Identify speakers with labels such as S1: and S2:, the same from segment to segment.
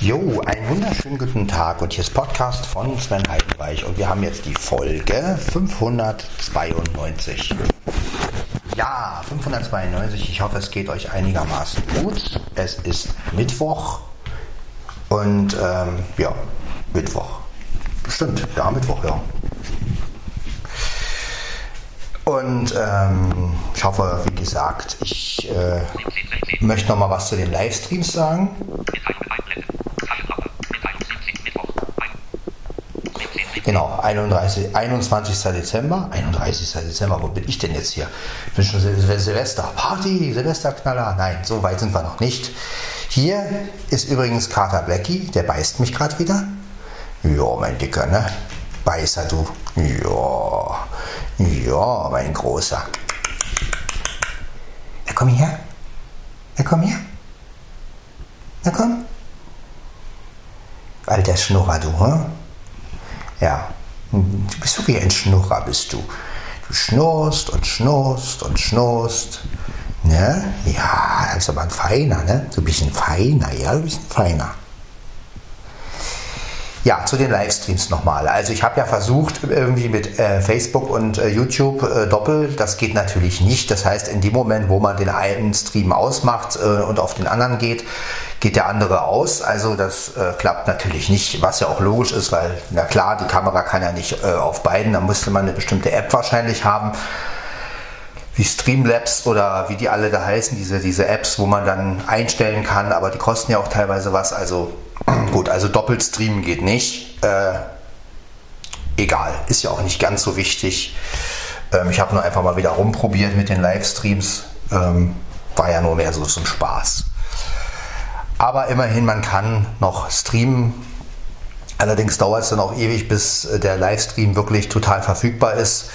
S1: Jo, einen wunderschönen guten Tag und hier ist Podcast von Sven Heidenreich und wir haben jetzt die Folge 592. Ja, 592, ich hoffe es geht euch einigermaßen gut. Es ist Mittwoch und ähm, ja, Mittwoch. Stimmt, ja, Mittwoch, ja. Und ähm, ich hoffe, wie gesagt, ich äh, möchte noch mal was zu den Livestreams sagen. Genau, 31, 21. Dezember. 31. Dezember, wo bin ich denn jetzt hier? Ich bin schon Sil Silvester. Party, Silvesterknaller. Nein, so weit sind wir noch nicht. Hier ist übrigens Carter Blackie, der beißt mich gerade wieder. Ja, mein Dicker, ne? Beißer, du. Ja, ja, mein Großer. Na komm her. Na komm her. Na komm. Alter Schnurrer, du, hm? Ja, du bist wirklich ein Schnurrer, bist du. Du schnurst und schnurst und schnurst. Ne? Ja, das ist aber ein Feiner, ne? Du bist ein Feiner, ja, du bist ein Feiner. Ja, zu den Livestreams nochmal. Also ich habe ja versucht, irgendwie mit äh, Facebook und äh, YouTube äh, doppelt. Das geht natürlich nicht. Das heißt, in dem Moment, wo man den einen Stream ausmacht äh, und auf den anderen geht, geht der andere aus. Also das äh, klappt natürlich nicht, was ja auch logisch ist, weil, na klar, die Kamera kann ja nicht äh, auf beiden. Da müsste man eine bestimmte App wahrscheinlich haben wie Streamlabs oder wie die alle da heißen, diese, diese Apps, wo man dann einstellen kann, aber die kosten ja auch teilweise was. Also Gut, also doppelt streamen geht nicht. Äh, egal, ist ja auch nicht ganz so wichtig. Ähm, ich habe nur einfach mal wieder rumprobiert mit den Livestreams. Ähm, war ja nur mehr so zum Spaß. Aber immerhin, man kann noch streamen. Allerdings dauert es dann auch ewig, bis der Livestream wirklich total verfügbar ist.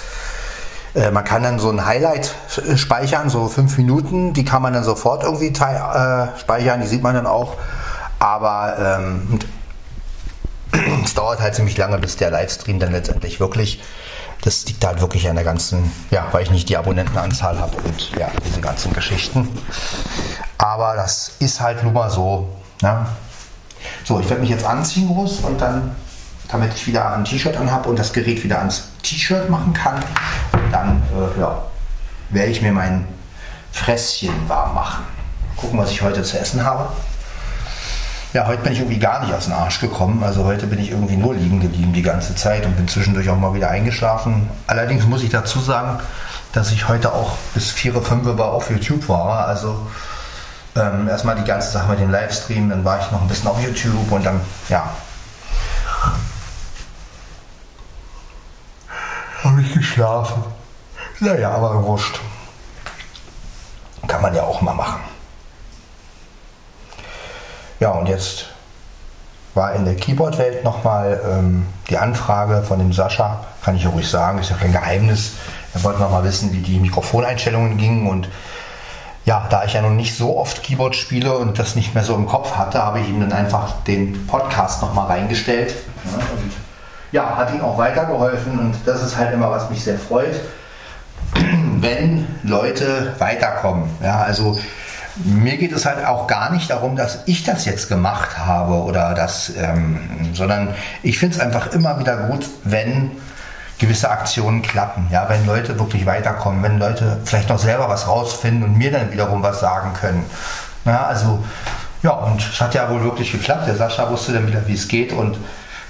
S1: Äh, man kann dann so ein Highlight speichern, so fünf Minuten, die kann man dann sofort irgendwie äh, speichern, die sieht man dann auch. Aber ähm, es dauert halt ziemlich lange, bis der Livestream dann letztendlich wirklich, das liegt halt wirklich an der ganzen, ja, weil ich nicht die Abonnentenanzahl habe und ja, diesen ganzen Geschichten. Aber das ist halt nun mal so. Ne? So, ich werde mich jetzt anziehen groß und dann, damit ich wieder ein T-Shirt anhabe und das Gerät wieder ans T-Shirt machen kann, dann äh, ja, werde ich mir mein Fresschen warm machen. Gucken, was ich heute zu essen habe. Ja, heute bin ich irgendwie gar nicht aus dem Arsch gekommen. Also heute bin ich irgendwie nur liegen geblieben die ganze Zeit und bin zwischendurch auch mal wieder eingeschlafen. Allerdings muss ich dazu sagen, dass ich heute auch bis 4, 5 Uhr auf YouTube war. Also ähm, erstmal die ganze Sache mit dem Livestream, dann war ich noch ein bisschen auf YouTube und dann, ja. Habe ich geschlafen. Naja, aber wurscht. Kann man ja auch mal machen. Ja, und jetzt war in der Keyboard-Welt nochmal ähm, die Anfrage von dem Sascha, kann ich ja ruhig sagen, ist ja kein Geheimnis. Er wollte nochmal wissen, wie die Mikrofoneinstellungen gingen und ja, da ich ja noch nicht so oft Keyboard spiele und das nicht mehr so im Kopf hatte, habe ich ihm dann einfach den Podcast nochmal reingestellt. Und ja, hat ihm auch weitergeholfen und das ist halt immer, was mich sehr freut, wenn Leute weiterkommen. Ja, also mir geht es halt auch gar nicht darum, dass ich das jetzt gemacht habe oder das, ähm, sondern ich finde es einfach immer wieder gut, wenn gewisse Aktionen klappen, ja, wenn Leute wirklich weiterkommen, wenn Leute vielleicht noch selber was rausfinden und mir dann wiederum was sagen können. Ja, also ja, und es hat ja wohl wirklich geklappt. Der Sascha wusste dann wieder, wie es geht und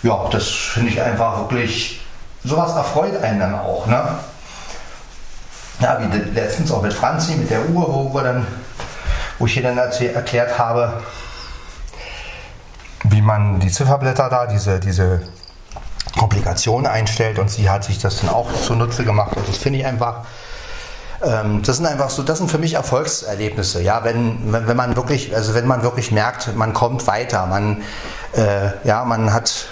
S1: ja, das finde ich einfach wirklich, sowas erfreut einen dann auch, ne? Ja, wie letztens auch mit Franzi, mit der Uhr, wo wir dann wo ich dann erklärt habe, wie man die Zifferblätter da, diese, diese Komplikationen einstellt und sie hat sich das dann auch zunutze gemacht und das finde ich einfach, ähm, das sind einfach so, das sind für mich Erfolgserlebnisse, ja, wenn, wenn, wenn man wirklich, also wenn man wirklich merkt, man kommt weiter, man, äh, ja, man hat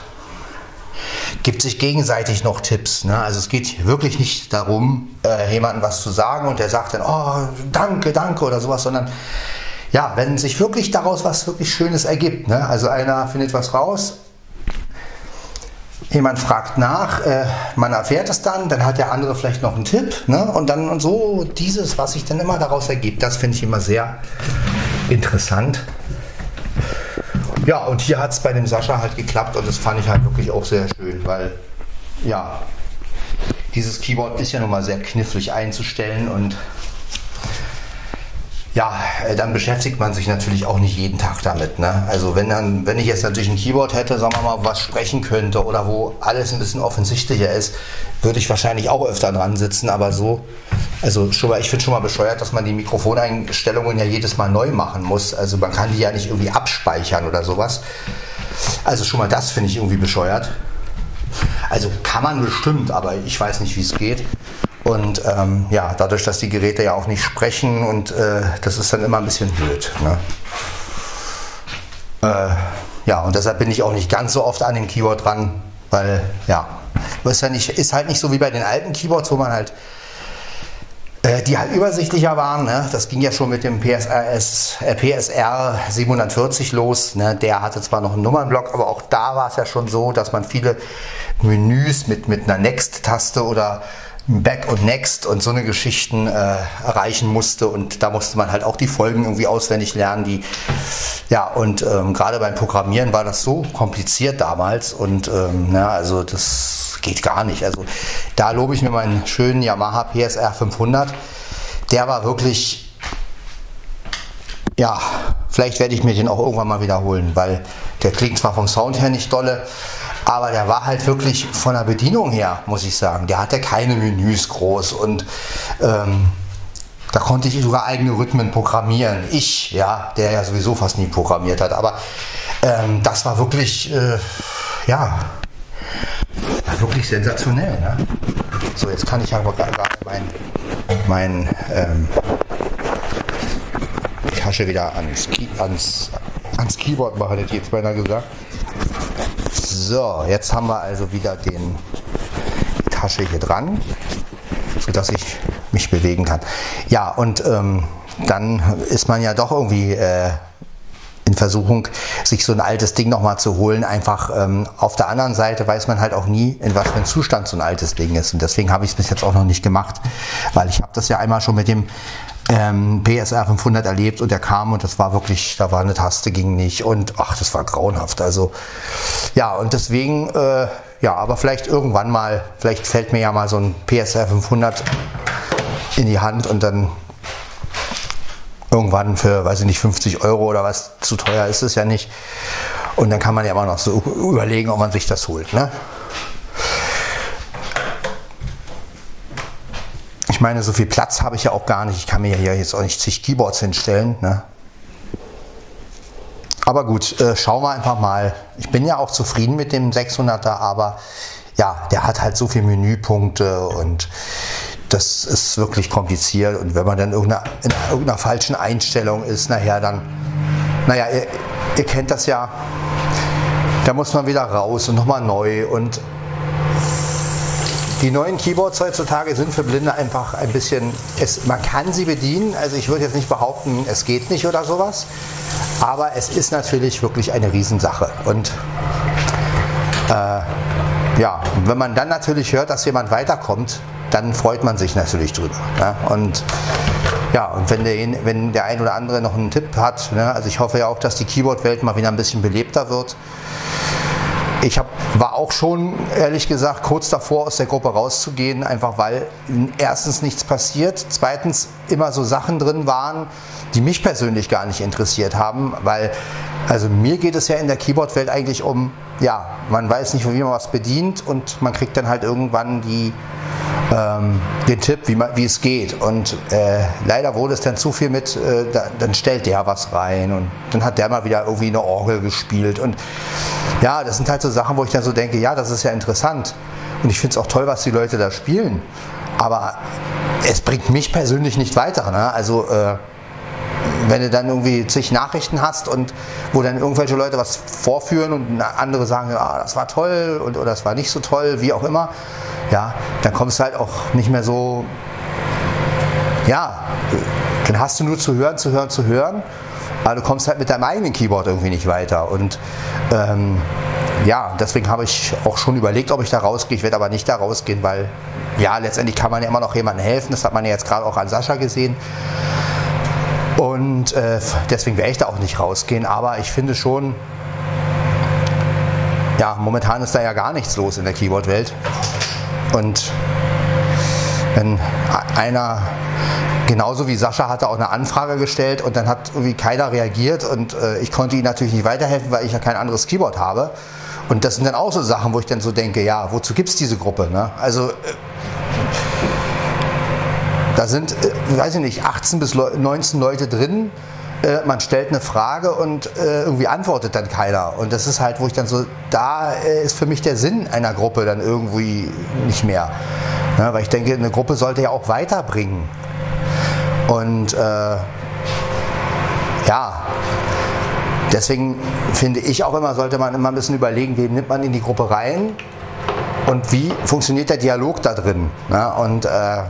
S1: gibt sich gegenseitig noch Tipps. Ne? Also es geht wirklich nicht darum, äh, jemandem was zu sagen und der sagt dann, oh, danke, danke oder sowas, sondern ja, wenn sich wirklich daraus was wirklich Schönes ergibt. Ne? Also einer findet was raus, jemand fragt nach, äh, man erfährt es dann, dann hat der andere vielleicht noch einen Tipp ne? und dann und so dieses, was sich dann immer daraus ergibt, das finde ich immer sehr interessant. Ja, und hier hat es bei dem Sascha halt geklappt und das fand ich halt wirklich auch sehr schön, weil ja, dieses Keyboard ist ja nun mal sehr knifflig einzustellen und ja, äh, dann beschäftigt man sich natürlich auch nicht jeden Tag damit. Ne? Also wenn dann, wenn ich jetzt natürlich ein Keyboard hätte, sagen wir mal, was sprechen könnte oder wo alles ein bisschen offensichtlicher ist, würde ich wahrscheinlich auch öfter dran sitzen. Aber so, also schon mal, ich finde schon mal bescheuert, dass man die Mikrofoneinstellungen ja jedes Mal neu machen muss. Also man kann die ja nicht irgendwie abspeichern oder sowas. Also schon mal das finde ich irgendwie bescheuert. Also kann man bestimmt, aber ich weiß nicht, wie es geht. Und ähm, ja, dadurch, dass die Geräte ja auch nicht sprechen und äh, das ist dann immer ein bisschen blöd. Ne? Äh, ja, und deshalb bin ich auch nicht ganz so oft an dem Keyboard dran, weil ja, ist, ja nicht, ist halt nicht so wie bei den alten Keyboards, wo man halt äh, die halt übersichtlicher waren. Ne? Das ging ja schon mit dem PSRS, äh, PSR 740 los. Ne? Der hatte zwar noch einen Nummernblock, aber auch da war es ja schon so, dass man viele Menüs mit, mit einer Next-Taste oder Back und Next und so eine Geschichten äh, erreichen musste und da musste man halt auch die Folgen irgendwie auswendig lernen, die ja und ähm, gerade beim Programmieren war das so kompliziert damals und ähm, ja, also das geht gar nicht. Also da lobe ich mir meinen schönen Yamaha PSR 500. Der war wirklich ja, vielleicht werde ich mir den auch irgendwann mal wiederholen, weil der klingt zwar vom Sound her nicht dolle, aber der war halt wirklich von der Bedienung her, muss ich sagen. Der hatte keine Menüs groß und ähm, da konnte ich sogar eigene Rhythmen programmieren. Ich, ja, der ja sowieso fast nie programmiert hat. Aber ähm, das war wirklich, äh, ja, wirklich sensationell. Ne? So, jetzt kann ich aber gerade mein, mein ähm, Tasche wieder ans, ans, ans Keyboard machen, hätte ich jetzt beinahe gesagt. So, jetzt haben wir also wieder den, die Tasche hier dran, sodass ich mich bewegen kann. Ja, und ähm, dann ist man ja doch irgendwie äh, in Versuchung, sich so ein altes Ding nochmal zu holen. Einfach ähm, auf der anderen Seite weiß man halt auch nie, in was für einem Zustand so ein altes Ding ist. Und deswegen habe ich es bis jetzt auch noch nicht gemacht, weil ich habe das ja einmal schon mit dem ähm, PSR 500 erlebt und der kam und das war wirklich, da war eine Taste, ging nicht und ach, das war grauenhaft. Also ja, und deswegen, äh, ja, aber vielleicht irgendwann mal, vielleicht fällt mir ja mal so ein PSR 500 in die Hand und dann irgendwann für, weiß ich nicht, 50 Euro oder was, zu teuer ist es ja nicht. Und dann kann man ja immer noch so überlegen, ob man sich das holt. Ne? Ich meine, so viel Platz habe ich ja auch gar nicht. Ich kann mir hier jetzt auch nicht zig Keyboards hinstellen. Ne? Aber gut, äh, schauen wir einfach mal. Ich bin ja auch zufrieden mit dem 600er, aber ja, der hat halt so viele Menüpunkte und das ist wirklich kompliziert. Und wenn man dann in irgendeiner falschen Einstellung ist, nachher dann, naja, ihr, ihr kennt das ja, da muss man wieder raus und nochmal neu und die neuen Keyboards heutzutage sind für Blinde einfach ein bisschen, es, man kann sie bedienen, also ich würde jetzt nicht behaupten, es geht nicht oder sowas, aber es ist natürlich wirklich eine Riesensache. Und äh, ja, wenn man dann natürlich hört, dass jemand weiterkommt, dann freut man sich natürlich drüber. Ne? Und ja, und wenn der, wenn der ein oder andere noch einen Tipp hat, ne? also ich hoffe ja auch, dass die Keyboard-Welt mal wieder ein bisschen belebter wird. Ich hab, war auch schon, ehrlich gesagt, kurz davor, aus der Gruppe rauszugehen, einfach weil erstens nichts passiert, zweitens immer so Sachen drin waren, die mich persönlich gar nicht interessiert haben, weil, also mir geht es ja in der Keyboard-Welt eigentlich um, ja, man weiß nicht, wie man was bedient und man kriegt dann halt irgendwann die, ähm, den Tipp, wie, man, wie es geht. Und äh, leider wurde es dann zu viel mit, äh, da, dann stellt der was rein und dann hat der mal wieder irgendwie eine Orgel gespielt. Und ja, das sind halt so Sachen, wo ich dann so denke, ja, das ist ja interessant. Und ich finde es auch toll, was die Leute da spielen. Aber es bringt mich persönlich nicht weiter. Ne? Also äh, wenn du dann irgendwie zig Nachrichten hast und wo dann irgendwelche Leute was vorführen und andere sagen, ah, das war toll und, oder das war nicht so toll, wie auch immer, ja, dann kommst du halt auch nicht mehr so, ja, dann hast du nur zu hören, zu hören, zu hören, aber du kommst halt mit deinem eigenen Keyboard irgendwie nicht weiter und ähm, ja, deswegen habe ich auch schon überlegt, ob ich da rausgehe. Ich werde aber nicht da rausgehen, weil ja, letztendlich kann man ja immer noch jemandem helfen. Das hat man ja jetzt gerade auch an Sascha gesehen. Und äh, deswegen werde ich da auch nicht rausgehen. Aber ich finde schon, ja, momentan ist da ja gar nichts los in der Keyboard-Welt. Und wenn einer genauso wie Sascha hatte auch eine Anfrage gestellt und dann hat irgendwie keiner reagiert und äh, ich konnte ihm natürlich nicht weiterhelfen, weil ich ja kein anderes Keyboard habe. Und das sind dann auch so Sachen, wo ich dann so denke, ja, wozu gibt es diese Gruppe? Ne? Also äh, da sind, äh, weiß ich nicht, 18 bis 19 Leute drin. Äh, man stellt eine Frage und äh, irgendwie antwortet dann keiner. Und das ist halt, wo ich dann so, da ist für mich der Sinn einer Gruppe dann irgendwie nicht mehr. Ne? Weil ich denke, eine Gruppe sollte ja auch weiterbringen. Und äh, ja, deswegen finde ich auch immer, sollte man immer ein bisschen überlegen, wen nimmt man in die Gruppe rein und wie funktioniert der Dialog da drin. Ne? Und äh,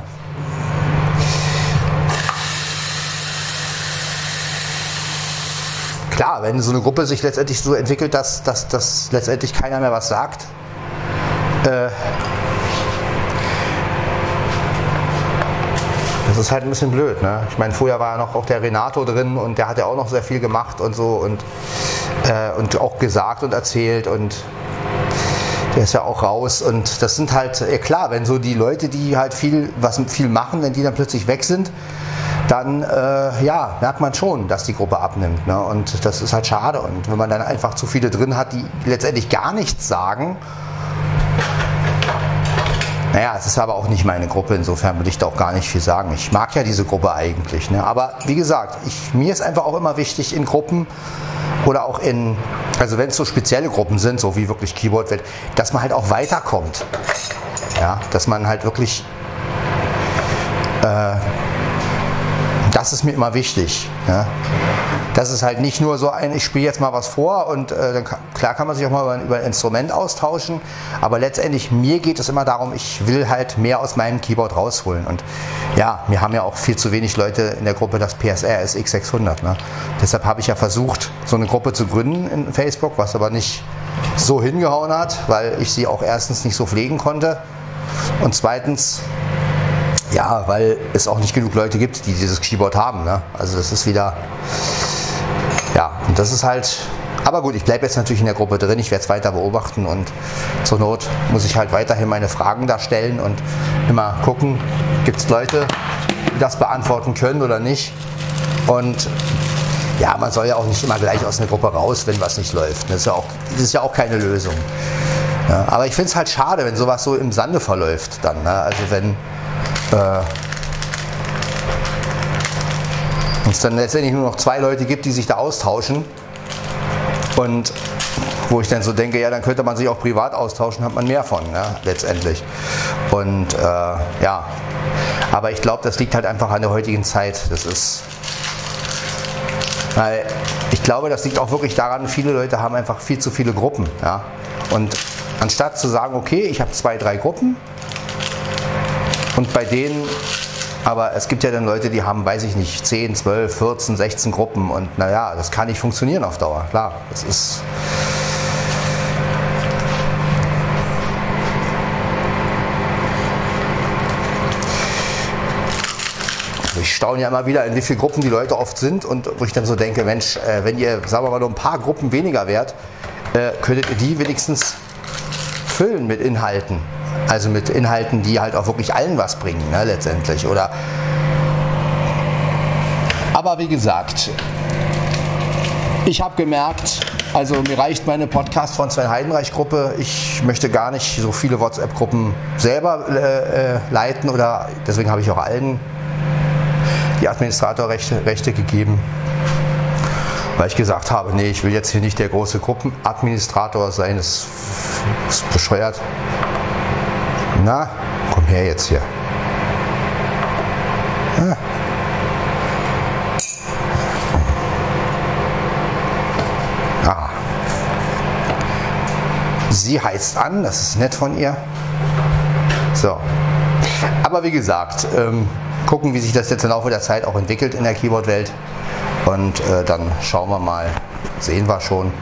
S1: klar, wenn so eine Gruppe sich letztendlich so entwickelt, dass, dass, dass letztendlich keiner mehr was sagt, äh, Das ist halt ein bisschen blöd. Ne? Ich meine, vorher war ja noch auch der Renato drin und der hat ja auch noch sehr viel gemacht und so und, äh, und auch gesagt und erzählt und der ist ja auch raus und das sind halt, ja klar, wenn so die Leute, die halt viel, was viel machen, wenn die dann plötzlich weg sind, dann äh, ja, merkt man schon, dass die Gruppe abnimmt. Ne? Und das ist halt schade. Und wenn man dann einfach zu viele drin hat, die letztendlich gar nichts sagen, naja, es ist aber auch nicht meine Gruppe, insofern will ich da auch gar nicht viel sagen. Ich mag ja diese Gruppe eigentlich. Ne? Aber wie gesagt, ich, mir ist einfach auch immer wichtig in Gruppen oder auch in, also wenn es so spezielle Gruppen sind, so wie wirklich Keyboard wird, dass man halt auch weiterkommt. Ja, dass man halt wirklich äh, das ist mir immer wichtig. Ja. Das ist halt nicht nur so ein, ich spiele jetzt mal was vor und äh, dann klar kann man sich auch mal über, über, ein Instrument austauschen, aber letztendlich mir geht es immer darum, ich will halt mehr aus meinem Keyboard rausholen. Und ja, wir haben ja auch viel zu wenig Leute in der Gruppe das PSR SX 600. Ne? Deshalb habe ich ja versucht, so eine Gruppe zu gründen in Facebook, was aber nicht so hingehauen hat, weil ich sie auch erstens nicht so pflegen konnte und zweitens ja, weil es auch nicht genug Leute gibt, die dieses Keyboard haben. Ne? Also das ist wieder, ja, und das ist halt, aber gut, ich bleibe jetzt natürlich in der Gruppe drin, ich werde es weiter beobachten und zur Not muss ich halt weiterhin meine Fragen da stellen und immer gucken, gibt es Leute, die das beantworten können oder nicht. Und ja, man soll ja auch nicht immer gleich aus einer Gruppe raus, wenn was nicht läuft. Das ist ja auch, das ist ja auch keine Lösung. Ja, aber ich finde es halt schade, wenn sowas so im Sande verläuft dann. Ne? Also wenn äh, es dann letztendlich nur noch zwei Leute gibt, die sich da austauschen. Und wo ich dann so denke, ja, dann könnte man sich auch privat austauschen, hat man mehr von, ne, letztendlich. Und äh, ja, aber ich glaube, das liegt halt einfach an der heutigen Zeit. Das ist, weil ich glaube, das liegt auch wirklich daran, viele Leute haben einfach viel zu viele Gruppen. Ja? Und anstatt zu sagen, okay, ich habe zwei, drei Gruppen, und bei denen, aber es gibt ja dann Leute, die haben, weiß ich nicht, 10, 12, 14, 16 Gruppen und naja, das kann nicht funktionieren auf Dauer. Klar, das ist. ich staune ja immer wieder, in wie vielen Gruppen die Leute oft sind und wo ich dann so denke, Mensch, äh, wenn ihr, sagen wir mal, nur ein paar Gruppen weniger wärt, äh, könntet ihr die wenigstens füllen mit Inhalten. Also mit Inhalten, die halt auch wirklich allen was bringen, ne, letztendlich. Oder aber wie gesagt, ich habe gemerkt, also mir reicht meine Podcast von Sven Heidenreich Gruppe. Ich möchte gar nicht so viele WhatsApp-Gruppen selber äh, äh, leiten oder deswegen habe ich auch allen die Administratorrechte Rechte gegeben. Weil ich gesagt habe, nee, ich will jetzt hier nicht der große Gruppenadministrator sein, das ist bescheuert. Na, komm her jetzt hier. Ah. Sie heizt an, das ist nett von ihr. So. Aber wie gesagt, ähm, gucken, wie sich das jetzt im Laufe der Zeit auch entwickelt in der Keyboard-Welt. Und äh, dann schauen wir mal, sehen wir schon.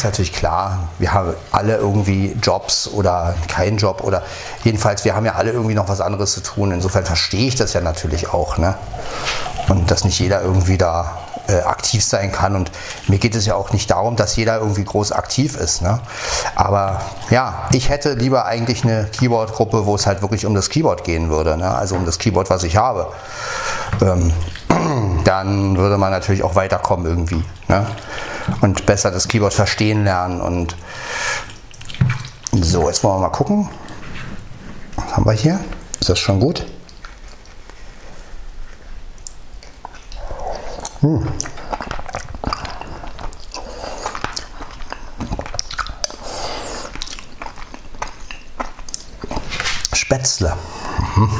S1: Ist natürlich klar, wir haben alle irgendwie Jobs oder keinen Job oder jedenfalls, wir haben ja alle irgendwie noch was anderes zu tun. Insofern verstehe ich das ja natürlich auch. Ne? und dass nicht jeder irgendwie da äh, aktiv sein kann. Und mir geht es ja auch nicht darum, dass jeder irgendwie groß aktiv ist. Ne? Aber ja, ich hätte lieber eigentlich eine Keyboard-Gruppe, wo es halt wirklich um das Keyboard gehen würde. Ne? Also um das Keyboard, was ich habe. Ähm, dann würde man natürlich auch weiterkommen irgendwie. Ne? Und besser das Keyboard verstehen lernen. Und so, jetzt wollen wir mal gucken. Was haben wir hier? Ist das schon gut? Hm. Spätzle. Mhm.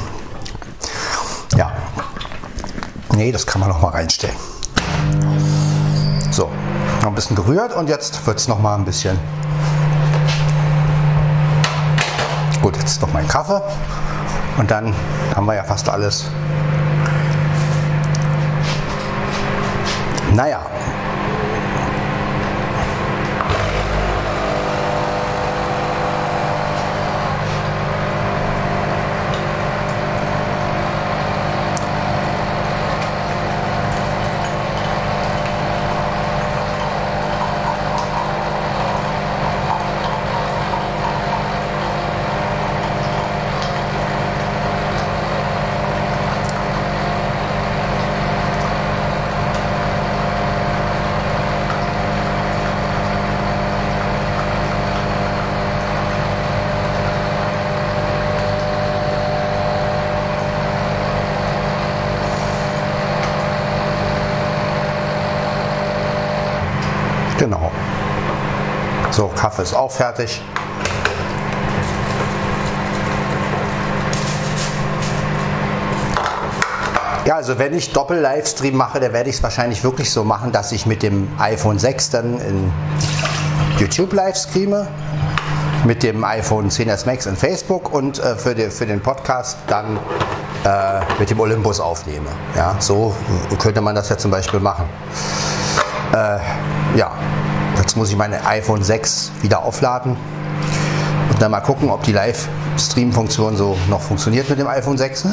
S1: Ja. Nee, das kann man noch mal reinstellen. So, noch ein bisschen gerührt und jetzt wird es noch mal ein bisschen. Gut, jetzt noch mein Kaffee und dann haben wir ja fast alles Naja, Genau. So, Kaffee ist auch fertig. Ja, also wenn ich Doppel-Livestream mache, dann werde ich es wahrscheinlich wirklich so machen, dass ich mit dem iPhone 6 dann in YouTube live streame, mit dem iPhone 10s Max in Facebook und äh, für, die, für den Podcast dann äh, mit dem Olympus aufnehme. Ja, so könnte man das ja zum Beispiel machen. Äh, ja, jetzt muss ich meine iPhone 6 wieder aufladen und dann mal gucken, ob die Live-Stream-Funktion so noch funktioniert mit dem iPhone 6.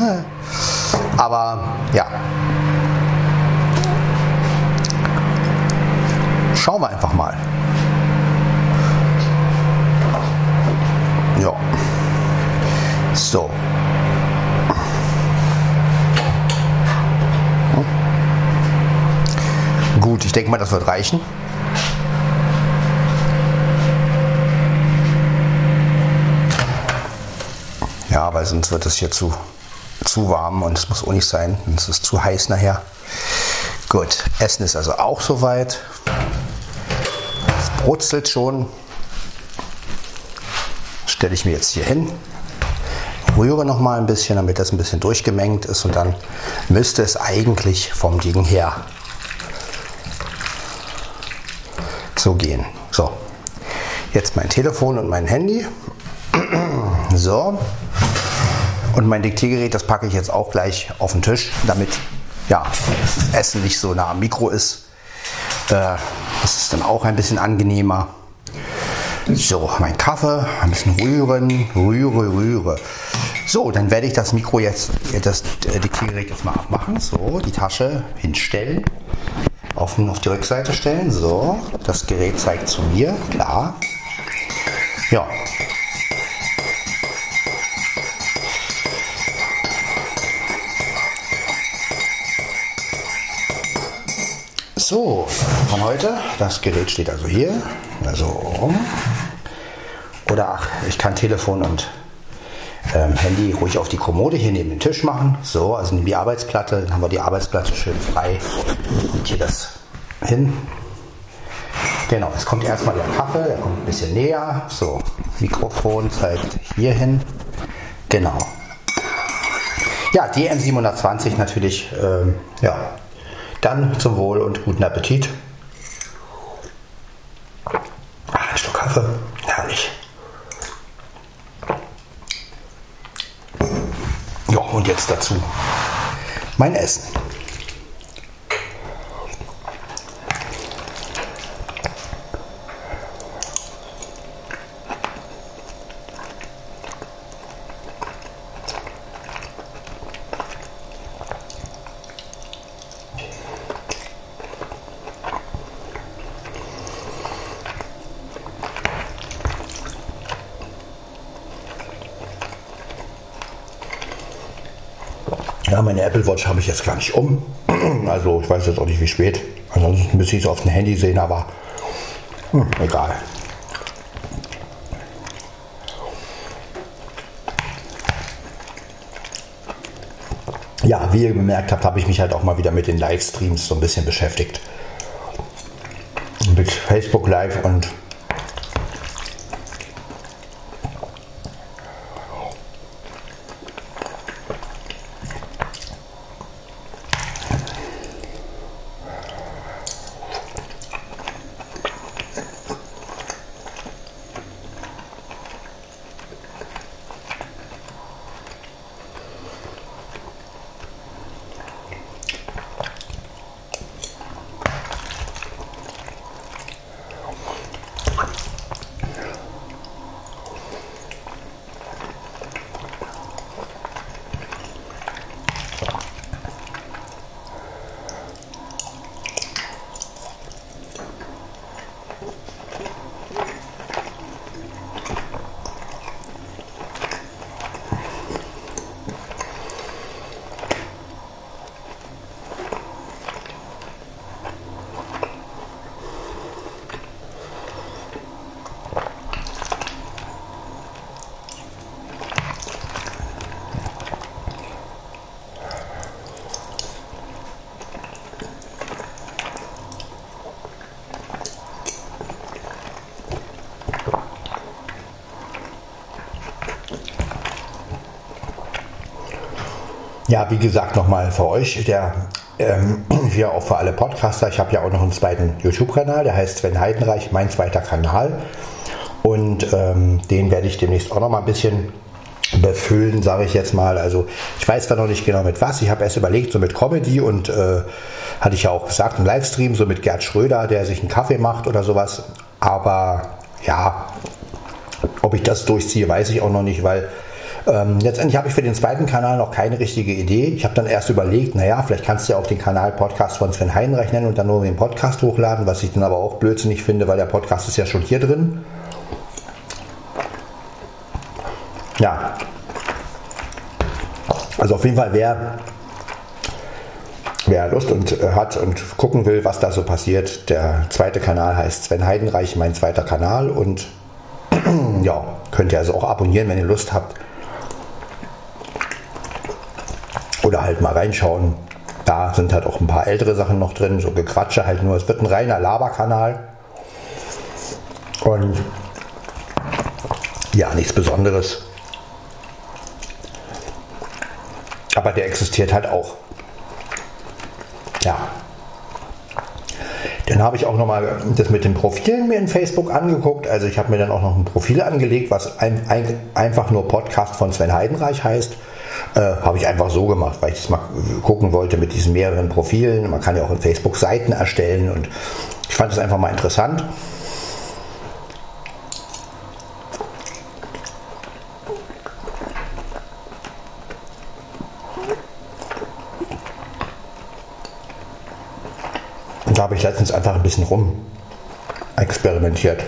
S1: Aber ja. Schauen wir einfach mal. Ja. So. Gut, ich denke mal, das wird reichen. Sonst wird es hier zu, zu warm und es muss auch nicht sein. Es ist zu heiß nachher. Gut, Essen ist also auch soweit. Es brutzelt schon. Stelle ich mir jetzt hier hin. Rühre noch mal ein bisschen, damit das ein bisschen durchgemengt ist und dann müsste es eigentlich vom Ding her so gehen. So, jetzt mein Telefon und mein Handy. So, und mein Diktiergerät, das packe ich jetzt auch gleich auf den Tisch, damit ja, Essen nicht so nah am Mikro ist. Äh, das ist dann auch ein bisschen angenehmer. So, mein Kaffee, ein bisschen rühren, rühre, rühre. So, dann werde ich das Mikro jetzt, das Diktiergerät jetzt mal abmachen. So, die Tasche hinstellen auf, auf die Rückseite stellen. So, das Gerät zeigt zu mir, klar. Ja. So, von heute, das Gerät steht also hier. Also, oder ach, ich kann Telefon und ähm, Handy ruhig auf die Kommode hier neben den Tisch machen. So, also neben die Arbeitsplatte, dann haben wir die Arbeitsplatte schön frei. Und hier das hin. Genau, es kommt erstmal der Kaffee, der kommt ein bisschen näher. So, Mikrofon zeigt hier hin. Genau. Ja, DM720 natürlich, ähm, ja. Dann zum Wohl und guten Appetit. Ah, ein Stück Kaffee, herrlich. Ja, und jetzt dazu mein Essen. Ja, meine Apple Watch habe ich jetzt gar nicht um. Also ich weiß jetzt auch nicht, wie spät. Ansonsten müsste ich es auf dem Handy sehen, aber hm, egal. Ja, wie ihr bemerkt habt, habe ich mich halt auch mal wieder mit den Livestreams so ein bisschen beschäftigt. Mit Facebook Live und Ja, wie gesagt, nochmal für euch, der ähm, hier auch für alle Podcaster. Ich habe ja auch noch einen zweiten YouTube-Kanal, der heißt Sven Heidenreich, mein zweiter Kanal. Und ähm, den werde ich demnächst auch noch mal ein bisschen befüllen, sage ich jetzt mal. Also ich weiß zwar noch nicht genau mit was. Ich habe erst überlegt, so mit Comedy und äh, hatte ich ja auch gesagt, ein Livestream, so mit Gerd Schröder, der sich einen Kaffee macht oder sowas. Aber ja, ob ich das durchziehe, weiß ich auch noch nicht, weil ähm, letztendlich habe ich für den zweiten Kanal noch keine richtige Idee. Ich habe dann erst überlegt, naja, vielleicht kannst du ja auch den Kanal Podcast von Sven Heinreich nennen und dann nur den Podcast hochladen, was ich dann aber auch blödsinnig finde, weil der Podcast ist ja schon hier drin. Ja. Also auf jeden Fall, wer, wer Lust und äh, hat und gucken will, was da so passiert, der zweite Kanal heißt Sven Heidenreich, mein zweiter Kanal und ja, könnt ihr also auch abonnieren, wenn ihr Lust habt. Oder halt mal reinschauen. Da sind halt auch ein paar ältere Sachen noch drin, so Gequatsche halt nur. Es wird ein reiner Laberkanal. Und ja, nichts Besonderes. Aber der existiert halt auch. Ja. Dann habe ich auch nochmal das mit den Profilen mir in Facebook angeguckt. Also ich habe mir dann auch noch ein Profil angelegt, was ein, ein, einfach nur Podcast von Sven Heidenreich heißt. Äh, Habe ich einfach so gemacht, weil ich das mal gucken wollte mit diesen mehreren Profilen. Man kann ja auch in Facebook Seiten erstellen und ich fand es einfach mal interessant. Und da habe ich letztens einfach ein bisschen rum experimentiert.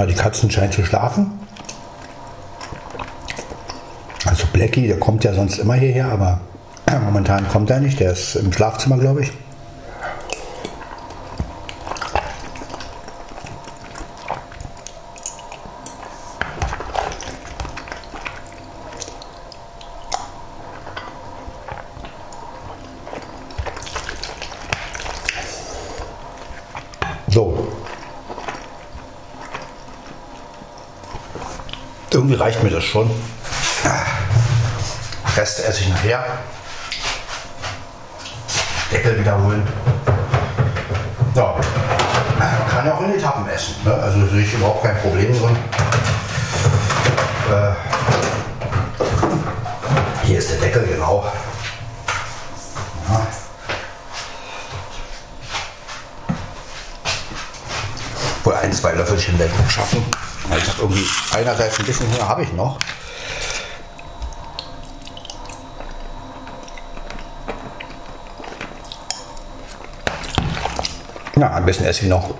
S1: Ja, die Katzen scheinen zu schlafen. Also Blackie, der kommt ja sonst immer hierher, aber momentan kommt er nicht. Der ist im Schlafzimmer, glaube ich. So. Irgendwie reicht mir das schon. Reste esse ich nachher. Deckel wiederholen. Ja. Man kann ja auch in Etappen essen. Ne? Also sehe ich überhaupt kein Problem drin. Äh, hier ist der Deckel, genau. Ja. Wohl ein, zwei Löffelchen werde ich schaffen. Ich habe irgendwie einerseits ein bisschen Hunger habe ich noch. Ja, ein bisschen esse ich noch.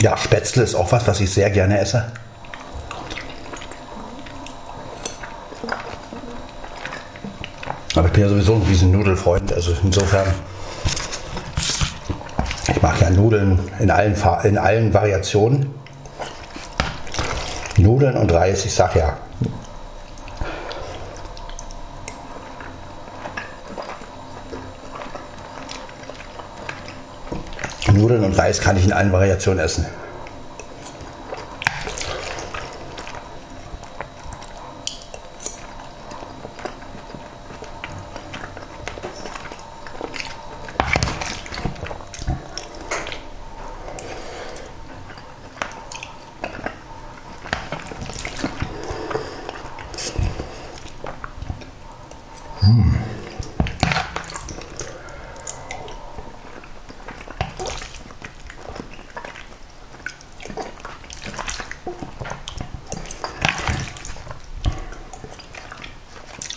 S1: Ja, Spätzle ist auch was, was ich sehr gerne esse. Aber ich bin ja sowieso ein riesen Nudelfreund, also insofern. Ich mag ja Nudeln in allen, in allen Variationen. Nudeln und Reis, ich sag ja. Nudeln und Reis kann ich in allen Variationen essen.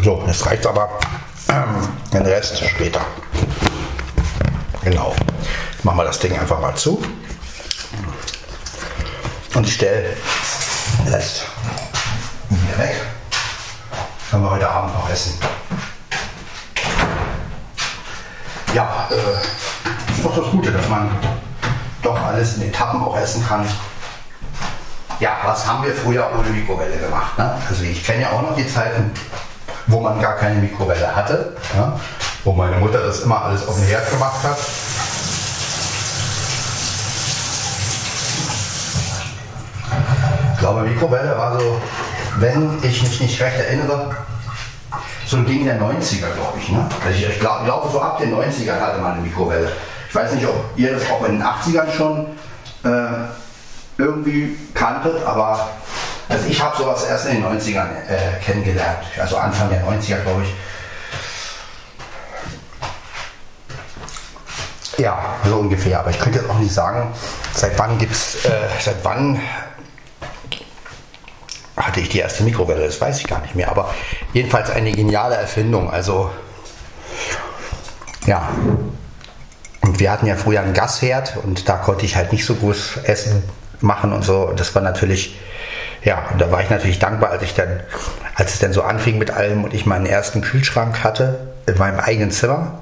S1: So, das reicht aber. Den Rest später. Genau. Machen wir das Ding einfach mal zu. Und ich stelle den Rest hier weg. Können wir heute Abend noch essen. Ja, äh, ist doch das Gute, dass man doch alles in Etappen auch essen kann. Ja, was haben wir früher ohne Mikrowelle gemacht? Ne? Also ich kenne ja auch noch die Zeiten, wo man gar keine Mikrowelle hatte, ja? wo meine Mutter das immer alles auf dem Herd gemacht hat. Ich glaube, Mikrowelle war so, wenn ich mich nicht recht erinnere, so ein Ding der 90er, glaube ich. Ne? Also ich, ich glaube, glaub, so ab den 90ern hatte man eine Mikrowelle. Ich weiß nicht, ob ihr das auch in den 80ern schon äh, irgendwie kanntet, aber also ich habe sowas erst in den 90ern äh, kennengelernt, also Anfang der 90er, glaube ich. Ja, so ungefähr. Aber ich könnte jetzt auch nicht sagen, seit wann gibt's, äh, seit wann hatte ich die erste Mikrowelle, das weiß ich gar nicht mehr. Aber jedenfalls eine geniale Erfindung. Also ja. Und wir hatten ja früher einen Gasherd und da konnte ich halt nicht so gut Essen machen und so. Das war natürlich, ja, und da war ich natürlich dankbar, als ich dann, als es dann so anfing mit allem und ich meinen ersten Kühlschrank hatte in meinem eigenen Zimmer.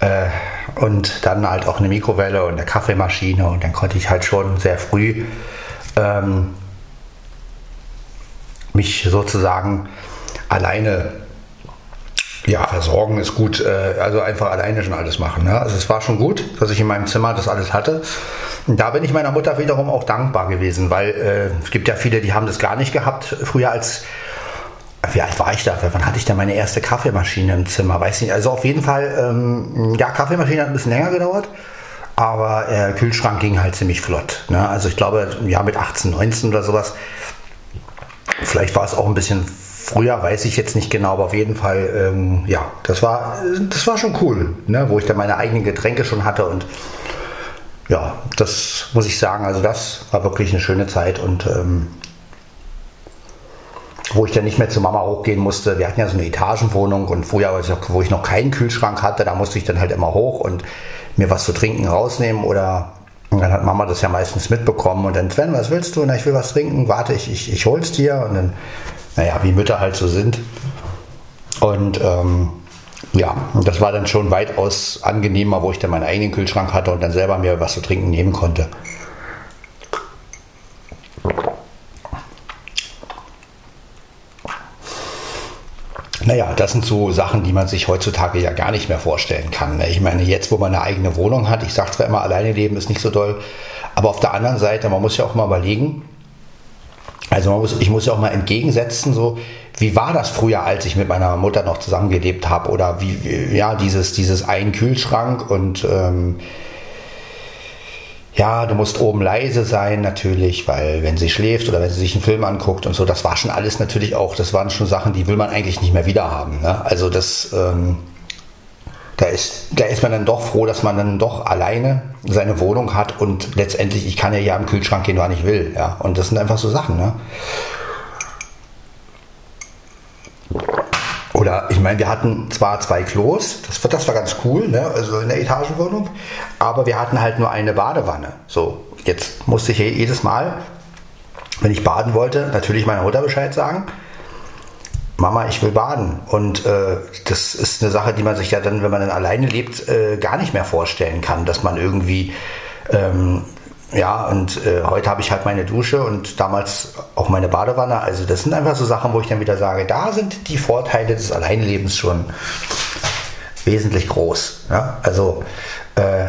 S1: Äh, und dann halt auch eine Mikrowelle und eine Kaffeemaschine und dann konnte ich halt schon sehr früh ähm, mich sozusagen alleine ja, versorgen ist gut, äh, also einfach alleine schon alles machen. Ne? Also es war schon gut, dass ich in meinem Zimmer das alles hatte. Und da bin ich meiner Mutter wiederum auch dankbar gewesen, weil äh, es gibt ja viele, die haben das gar nicht gehabt früher als wie alt war ich da? Wann hatte ich da meine erste Kaffeemaschine im Zimmer? Weiß nicht. Also auf jeden Fall, ähm, ja, Kaffeemaschine hat ein bisschen länger gedauert, aber äh, Kühlschrank ging halt ziemlich flott. Ne? Also ich glaube, ja, mit 18, 19 oder sowas. Vielleicht war es auch ein bisschen früher, weiß ich jetzt nicht genau, aber auf jeden Fall, ähm, ja, das war, das war schon cool, ne? wo ich dann meine eigenen Getränke schon hatte und ja, das muss ich sagen, also das war wirklich eine schöne Zeit und ähm, wo ich dann nicht mehr zu Mama hochgehen musste. Wir hatten ja so eine Etagenwohnung und vorher, wo ich noch keinen Kühlschrank hatte, da musste ich dann halt immer hoch und mir was zu trinken rausnehmen oder und dann hat Mama das ja meistens mitbekommen und dann, Sven, was willst du? Na, ich will was trinken, warte, ich, ich, ich hol's dir und dann, naja, wie Mütter halt so sind. Und ähm, ja, das war dann schon weitaus angenehmer, wo ich dann meinen eigenen Kühlschrank hatte und dann selber mir was zu trinken nehmen konnte. Naja, das sind so Sachen, die man sich heutzutage ja gar nicht mehr vorstellen kann. Ne? Ich meine, jetzt, wo man eine eigene Wohnung hat, ich sage zwar immer, alleine leben ist nicht so doll, aber auf der anderen Seite, man muss ja auch mal überlegen, also muss, ich muss ja auch mal entgegensetzen, so wie war das früher, als ich mit meiner Mutter noch zusammengelebt habe oder wie, ja, dieses, dieses ein Kühlschrank und ähm, ja, du musst oben leise sein natürlich, weil wenn sie schläft oder wenn sie sich einen Film anguckt und so, das war schon alles natürlich auch, das waren schon Sachen, die will man eigentlich nicht mehr wieder haben. Ne? Also das, ähm, da, ist, da ist man dann doch froh, dass man dann doch alleine seine Wohnung hat und letztendlich, ich kann ja hier am Kühlschrank gehen, wann ich will. Ja? Und das sind einfach so Sachen. Ne? Oder ich meine, wir hatten zwar zwei Klos, das, das war ganz cool, ne? also in der Etagenwohnung, aber wir hatten halt nur eine Badewanne. So, jetzt musste ich jedes Mal, wenn ich baden wollte, natürlich meiner Mutter Bescheid sagen. Mama, ich will baden. Und äh, das ist eine Sache, die man sich ja dann, wenn man dann alleine lebt, äh, gar nicht mehr vorstellen kann, dass man irgendwie ähm, ja, und äh, heute habe ich halt meine Dusche und damals auch meine Badewanne. Also das sind einfach so Sachen, wo ich dann wieder sage, da sind die Vorteile des Alleinlebens schon wesentlich groß. Ja? Also äh,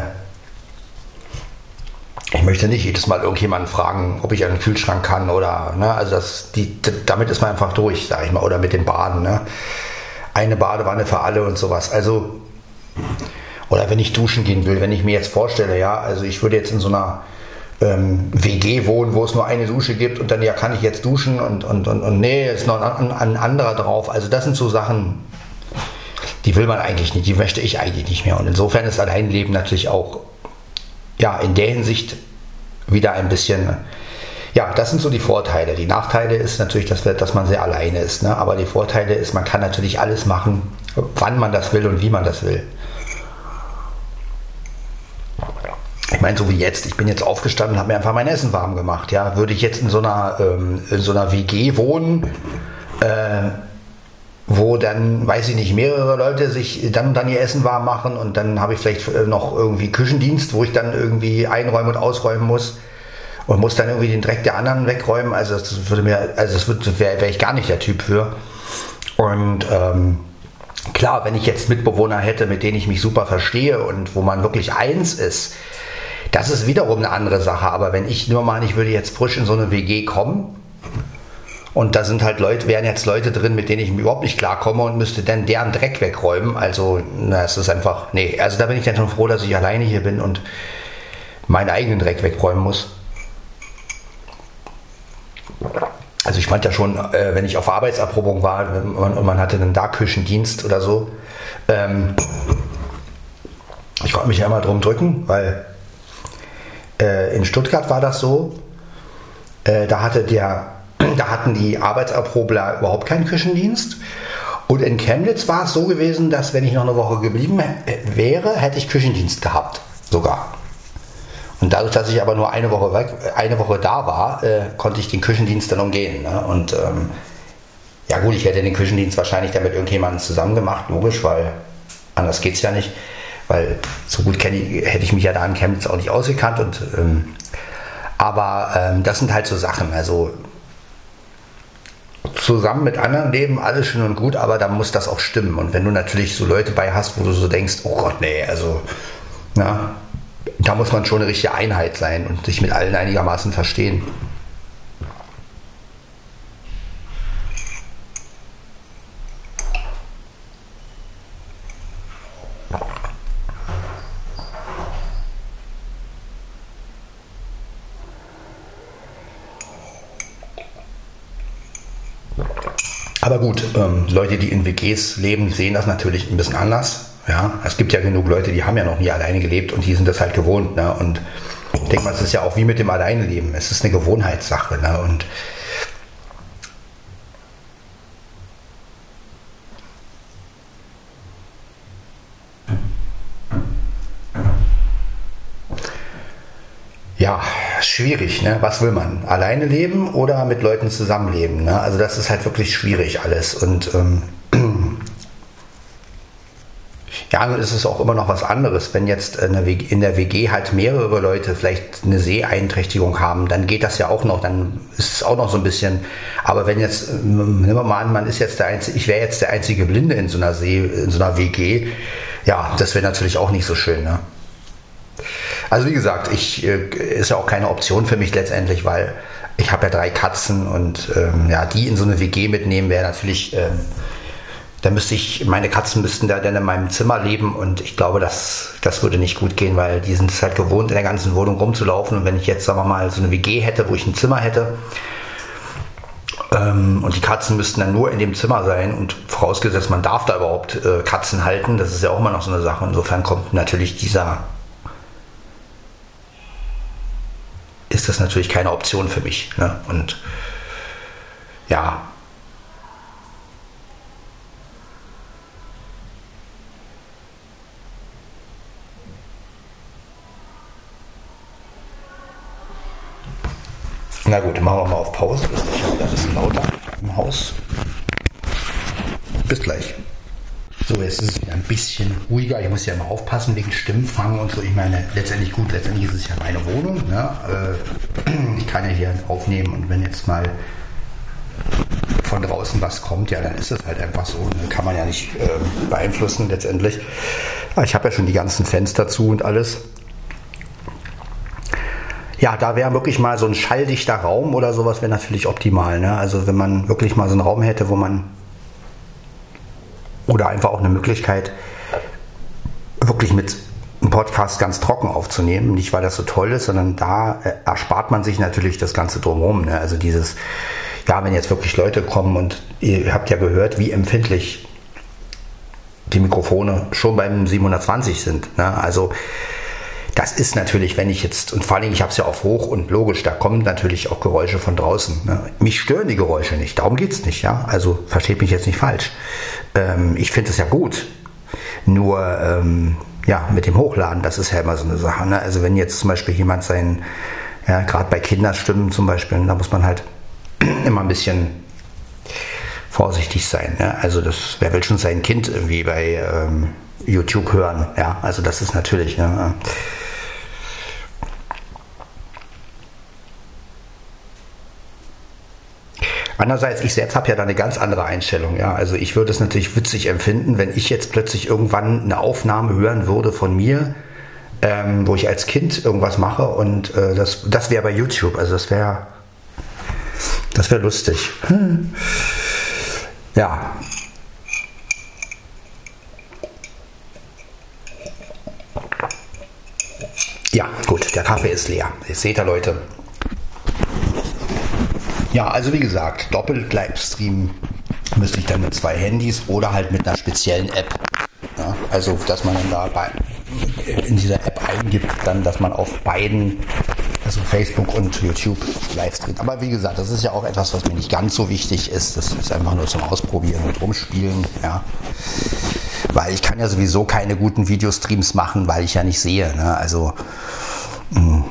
S1: ich möchte nicht jedes Mal irgendjemanden fragen, ob ich einen Kühlschrank kann oder, ne, also das, die, damit ist man einfach durch, sage ich mal, oder mit dem Baden. Ne? Eine Badewanne für alle und sowas. Also, oder wenn ich duschen gehen will, wenn ich mir jetzt vorstelle, ja, also ich würde jetzt in so einer ähm, WG wohnen, wo es nur eine Dusche gibt und dann ja kann ich jetzt duschen und, und, und, und nee, ist noch ein, ein anderer drauf. Also das sind so Sachen, die will man eigentlich nicht, die möchte ich eigentlich nicht mehr. Und insofern ist Alleinleben natürlich auch ja in der Hinsicht wieder ein bisschen ja, das sind so die Vorteile. Die Nachteile ist natürlich, dass, dass man sehr alleine ist. Ne? Aber die Vorteile ist, man kann natürlich alles machen, wann man das will und wie man das will. ich meine, so wie jetzt, ich bin jetzt aufgestanden, habe mir einfach mein Essen warm gemacht. Ja, würde ich jetzt in so einer, ähm, in so einer WG wohnen, äh, wo dann, weiß ich nicht, mehrere Leute sich dann, dann ihr Essen warm machen und dann habe ich vielleicht äh, noch irgendwie Küchendienst, wo ich dann irgendwie einräumen und ausräumen muss und muss dann irgendwie den Dreck der anderen wegräumen. Also das würde mir, also das wäre wär ich gar nicht der Typ für. Und ähm, klar, wenn ich jetzt Mitbewohner hätte, mit denen ich mich super verstehe und wo man wirklich eins ist, das ist wiederum eine andere Sache. Aber wenn ich nur mal, ich würde jetzt frisch in so eine WG kommen und da sind halt Leute, wären jetzt Leute drin, mit denen ich überhaupt nicht klarkomme und müsste dann deren Dreck wegräumen. Also, na, es ist einfach, nee, also da bin ich dann schon froh, dass ich alleine hier bin und meinen eigenen Dreck wegräumen muss. Also ich fand ja schon, äh, wenn ich auf Arbeitserprobung war und man hatte dann da Küchendienst oder so, ähm, ich konnte mich ja immer drum drücken, weil äh, in Stuttgart war das so. Äh, da, hatte der, da hatten die Arbeitserprobler überhaupt keinen Küchendienst. Und in Chemnitz war es so gewesen, dass wenn ich noch eine Woche geblieben wäre, hätte ich Küchendienst gehabt. Sogar. Und dadurch, dass ich aber nur eine Woche weg, eine Woche da war, äh, konnte ich den Küchendienst dann umgehen. Ne? Und ähm, ja gut, ich hätte den Küchendienst wahrscheinlich dann mit irgendjemandem zusammen gemacht, logisch, weil anders geht es ja nicht weil so gut ich, hätte ich mich ja da in Chemnitz auch nicht ausgekannt. Und, ähm, aber ähm, das sind halt so Sachen. Also zusammen mit anderen leben, alles schön und gut, aber da muss das auch stimmen. Und wenn du natürlich so Leute bei hast, wo du so denkst, oh Gott, nee, also, na, da muss man schon eine richtige Einheit sein und sich mit allen einigermaßen verstehen. Aber gut, ähm, Leute, die in WGs leben, sehen das natürlich ein bisschen anders. Ja, es gibt ja genug Leute, die haben ja noch nie alleine gelebt und die sind das halt gewohnt. Ne? Und ich denke mal, es ist ja auch wie mit dem Alleineleben. Es ist eine Gewohnheitssache. Ne? Und ja, schwierig. Ne? Was will man? Alleine leben oder mit Leuten zusammenleben? Ne? Also das ist halt wirklich schwierig alles. Und ähm, ja, nun ist es auch immer noch was anderes. Wenn jetzt in der WG halt mehrere Leute vielleicht eine Sehbeeinträchtigung haben, dann geht das ja auch noch, dann ist es auch noch so ein bisschen. Aber wenn jetzt, nehmen wir mal an, man ist jetzt der einzige, ich wäre jetzt der einzige Blinde in so einer See, in so einer WG, ja, das wäre natürlich auch nicht so schön. Ne? Also wie gesagt, ich äh, ist ja auch keine Option für mich letztendlich, weil ich habe ja drei Katzen und ähm, ja, die in so eine WG mitnehmen wäre natürlich, ähm, da müsste ich, meine Katzen müssten da dann in meinem Zimmer leben und ich glaube, das, das würde nicht gut gehen, weil die sind es halt gewohnt, in der ganzen Wohnung rumzulaufen und wenn ich jetzt, sagen wir mal, so eine WG hätte, wo ich ein Zimmer hätte, ähm, und die Katzen müssten dann nur in dem Zimmer sein und vorausgesetzt, man darf da überhaupt äh, Katzen halten, das ist ja auch immer noch so eine Sache. Insofern kommt natürlich dieser ist das natürlich keine Option für mich. Ne? Und ja. Na gut, machen wir mal auf Pause. Das ist ja wieder ein lauter im Haus. Bis gleich. So, jetzt ist es wieder ein bisschen ruhiger. Ich muss ja immer aufpassen wegen Stimmenfang und so. Ich meine, letztendlich gut, letztendlich ist es ja meine Wohnung. Ne? Äh, ich kann ja hier aufnehmen und wenn jetzt mal von draußen was kommt, ja, dann ist es halt einfach so. Dann kann man ja nicht äh, beeinflussen letztendlich. Ich habe ja schon die ganzen Fenster zu und alles. Ja, da wäre wirklich mal so ein schalldichter Raum oder sowas wäre natürlich optimal. Ne? Also wenn man wirklich mal so einen Raum hätte, wo man oder einfach auch eine Möglichkeit, wirklich mit einem Podcast ganz trocken aufzunehmen. Nicht, weil das so toll ist, sondern da äh, erspart man sich natürlich das Ganze drumherum. Ne? Also dieses, ja, wenn jetzt wirklich Leute kommen und ihr habt ja gehört, wie empfindlich die Mikrofone schon beim 720 sind. Ne? Also das ist natürlich, wenn ich jetzt, und vor allem, ich habe es ja auf hoch und logisch, da kommen natürlich auch Geräusche von draußen. Ne? Mich stören die Geräusche nicht, darum geht es nicht, ja. Also versteht mich jetzt nicht falsch. Ähm, ich finde es ja gut. Nur, ähm, ja, mit dem Hochladen, das ist ja immer so eine Sache. Ne? Also wenn jetzt zum Beispiel jemand sein, ja, gerade bei Kinderstimmen zum Beispiel, da muss man halt immer ein bisschen vorsichtig sein. Ne? Also das, wer will schon sein Kind irgendwie bei ähm, YouTube hören? Ja, also das ist natürlich. Ne? Andererseits, ich selbst habe ja da eine ganz andere Einstellung. Ja? Also ich würde es natürlich witzig empfinden, wenn ich jetzt plötzlich irgendwann eine Aufnahme hören würde von mir, ähm, wo ich als Kind irgendwas mache und äh, das, das wäre bei YouTube. Also das wäre das wäre lustig. Ja. Ja, gut, der Kaffee ist leer. Jetzt seht ihr, Leute, ja, also wie gesagt, doppelt Livestream müsste ich dann mit zwei Handys oder halt mit einer speziellen App. Ja, also, dass man dann da bei, in dieser App eingibt, dann, dass man auf beiden, also Facebook und YouTube Livestream. Aber wie gesagt, das ist ja auch etwas, was mir nicht ganz so wichtig ist. Das ist einfach nur zum Ausprobieren und rumspielen, ja. Weil ich kann ja sowieso keine guten Videostreams machen, weil ich ja nicht sehe. Ne? Also, mh hm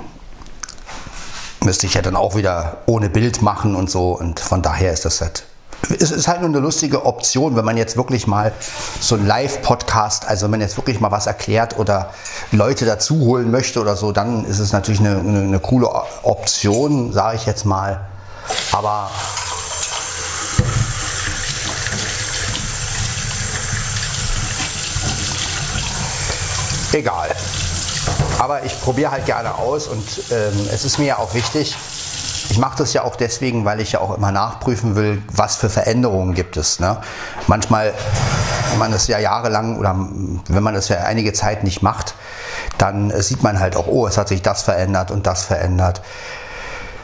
S1: müsste ich ja dann auch wieder ohne Bild machen und so. Und von daher ist das halt. Es ist halt nur eine lustige Option, wenn man jetzt wirklich mal so ein Live-Podcast, also wenn man jetzt wirklich mal was erklärt oder Leute dazu holen möchte oder so, dann ist es natürlich eine, eine, eine coole Option, sage ich jetzt mal. Aber egal. Aber ich probiere halt gerne aus und ähm, es ist mir ja auch wichtig, ich mache das ja auch deswegen, weil ich ja auch immer nachprüfen will, was für Veränderungen gibt es. Ne? Manchmal, wenn man das ja jahrelang oder wenn man das ja einige Zeit nicht macht, dann sieht man halt auch, oh, es hat sich das verändert und das verändert.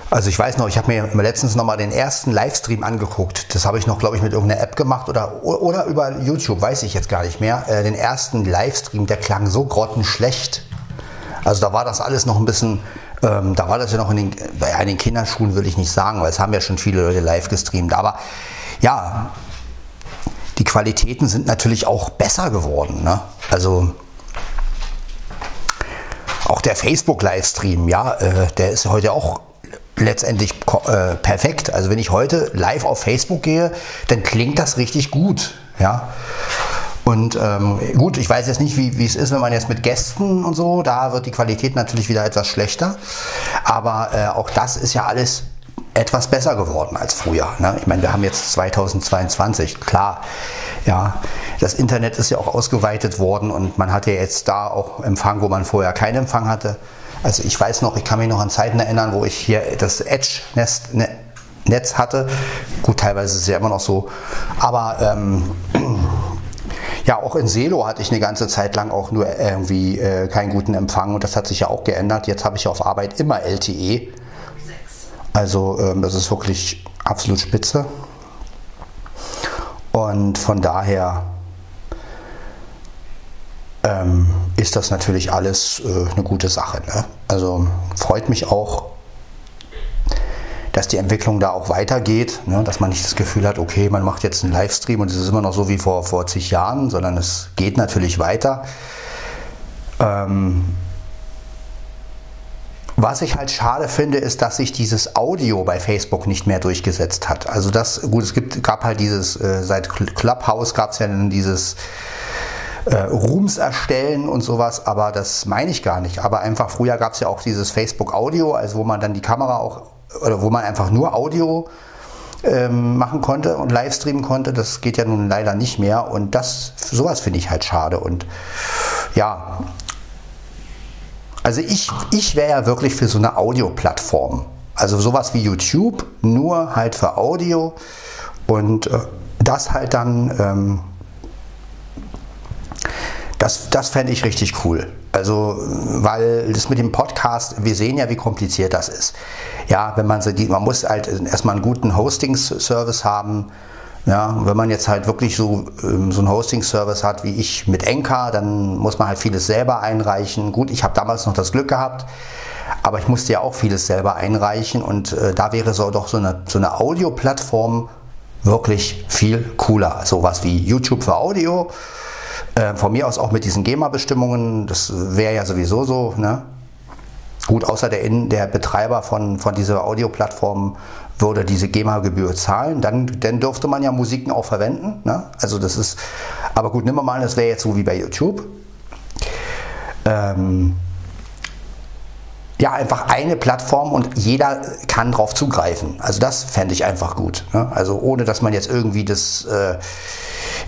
S1: Also ich weiß noch, ich habe mir letztens noch mal den ersten Livestream angeguckt. Das habe ich noch, glaube ich, mit irgendeiner App gemacht oder, oder über YouTube, weiß ich jetzt gar nicht mehr. Äh, den ersten Livestream, der klang so grottenschlecht. Also da war das alles noch ein bisschen, ähm, da war das ja noch in den, bei einigen Kinderschuhen würde ich nicht sagen, weil es haben ja schon viele Leute live gestreamt. Aber ja, die Qualitäten sind natürlich auch besser geworden. Ne? Also auch der Facebook-Livestream, ja, äh, der ist heute auch letztendlich äh, perfekt. Also wenn ich heute live auf Facebook gehe, dann klingt das richtig gut. Ja. Und ähm, gut, ich weiß jetzt nicht, wie, wie es ist, wenn man jetzt mit Gästen und so, da wird die Qualität natürlich wieder etwas schlechter. Aber äh, auch das ist ja alles etwas besser geworden als früher. Ne? Ich meine, wir haben jetzt 2022, klar. Ja, das Internet ist ja auch ausgeweitet worden und man hat ja jetzt da auch Empfang, wo man vorher keinen Empfang hatte. Also ich weiß noch, ich kann mich noch an Zeiten erinnern, wo ich hier das Edge-Netz ne, hatte. Gut, teilweise ist es ja immer noch so. Aber ähm, ja, auch in Selo hatte ich eine ganze Zeit lang auch nur irgendwie äh, keinen guten Empfang und das hat sich ja auch geändert. Jetzt habe ich auf Arbeit immer LTE. Also ähm, das ist wirklich absolut spitze. Und von daher ähm, ist das natürlich alles äh, eine gute Sache. Ne? Also freut mich auch, dass die Entwicklung da auch weitergeht, ne? dass man nicht das Gefühl hat, okay, man macht jetzt einen Livestream und es ist immer noch so wie vor, vor zig Jahren, sondern es geht natürlich weiter. Ähm, was ich halt schade finde, ist, dass sich dieses Audio bei Facebook nicht mehr durchgesetzt hat. Also das, gut, es gibt, gab halt dieses, äh, seit Clubhouse gab es ja dieses äh, Rooms erstellen und sowas, aber das meine ich gar nicht. Aber einfach früher gab es ja auch dieses Facebook Audio, also wo man dann die Kamera auch, oder wo man einfach nur Audio ähm, machen konnte und live streamen konnte. Das geht ja nun leider nicht mehr und das, sowas finde ich halt schade und ja, also ich, ich wäre ja wirklich für so eine Audioplattform. Also sowas wie YouTube, nur halt für Audio und äh, das halt dann ähm, das, das fände ich richtig cool. Also, weil das mit dem Podcast, wir sehen ja, wie kompliziert das ist. Ja, wenn man so die, man muss halt erstmal einen guten Hosting-Service haben. Ja, wenn man jetzt halt wirklich so, ähm, so einen Hosting-Service hat wie ich mit Enka, dann muss man halt vieles selber einreichen. Gut, ich habe damals noch das Glück gehabt, aber ich musste ja auch vieles selber einreichen und äh, da wäre so doch so eine, so eine Audio-Plattform wirklich viel cooler. Sowas wie YouTube für Audio äh, von mir aus auch mit diesen GEMA-Bestimmungen, das wäre ja sowieso so. Ne? Gut, außer der, der Betreiber von, von dieser Audioplattform würde diese GEMA-Gebühr zahlen, dann, dann dürfte man ja Musiken auch verwenden. Ne? Also das ist, aber gut, nimm mal an, das wäre jetzt so wie bei YouTube. Ähm, ja, einfach eine Plattform und jeder kann drauf zugreifen. Also das fände ich einfach gut. Ne? Also ohne, dass man jetzt irgendwie das äh,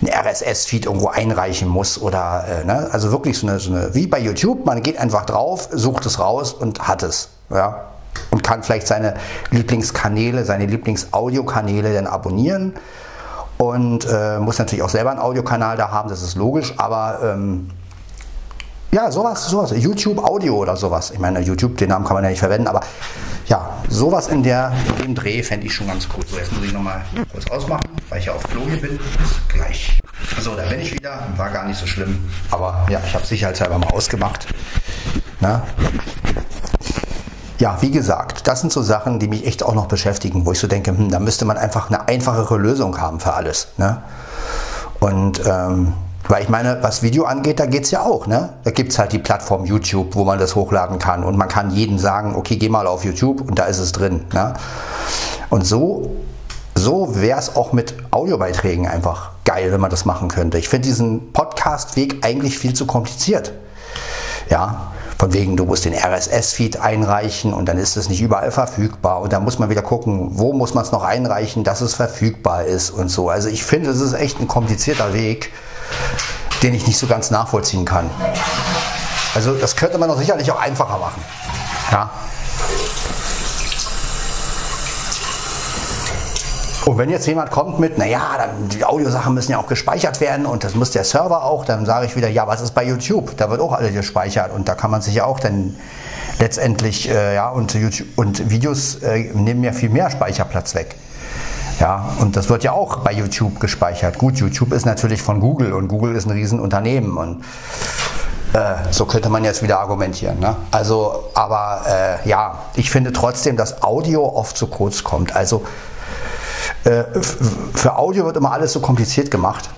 S1: RSS-Feed irgendwo einreichen muss oder äh, ne? also wirklich so eine, so eine, wie bei YouTube, man geht einfach drauf, sucht es raus und hat es. Ja? Und kann vielleicht seine Lieblingskanäle, seine Lieblingsaudiokanäle dann abonnieren und äh, muss natürlich auch selber einen Audiokanal da haben, das ist logisch, aber ähm, ja, sowas, sowas. YouTube Audio oder sowas. Ich meine, YouTube, den Namen kann man ja nicht verwenden, aber ja, sowas in, der, in dem Dreh fände ich schon ganz gut. So, jetzt muss ich nochmal kurz ausmachen, weil ich ja auf Klo hier bin. Bis gleich. So, da bin ich wieder. War gar nicht so schlimm. Aber ja, ich habe sicherheitshalber mal ausgemacht. Na? Ja, wie gesagt, das sind so Sachen, die mich echt auch noch beschäftigen, wo ich so denke, hm, da müsste man einfach eine einfachere Lösung haben für alles. Ne? Und ähm, weil ich meine, was Video angeht, da geht es ja auch. Ne? Da gibt es halt die Plattform YouTube, wo man das hochladen kann. Und man kann jedem sagen, okay, geh mal auf YouTube und da ist es drin. Ne? Und so, so wäre es auch mit Audiobeiträgen einfach geil, wenn man das machen könnte. Ich finde diesen Podcast-Weg eigentlich viel zu kompliziert. Ja, von wegen, du musst den RSS-Feed einreichen und dann ist es nicht überall verfügbar. Und dann muss man wieder gucken, wo muss man es noch einreichen, dass es verfügbar ist und so. Also ich finde, es ist echt ein komplizierter Weg den ich nicht so ganz nachvollziehen kann. Also das könnte man doch sicherlich auch einfacher machen. Ja. Und wenn jetzt jemand kommt mit, naja, dann die Audiosachen müssen ja auch gespeichert werden und das muss der Server auch, dann sage ich wieder, ja, was ist bei YouTube? Da wird auch alles gespeichert und da kann man sich ja auch dann letztendlich, äh, ja, und, YouTube, und Videos äh, nehmen ja viel mehr Speicherplatz weg. Ja, und das wird ja auch bei YouTube gespeichert. Gut, YouTube ist natürlich von Google und Google ist ein Riesenunternehmen und äh, so könnte man jetzt wieder argumentieren. Ne? Also, aber äh, ja, ich finde trotzdem, dass Audio oft zu kurz kommt. Also äh, für Audio wird immer alles so kompliziert gemacht.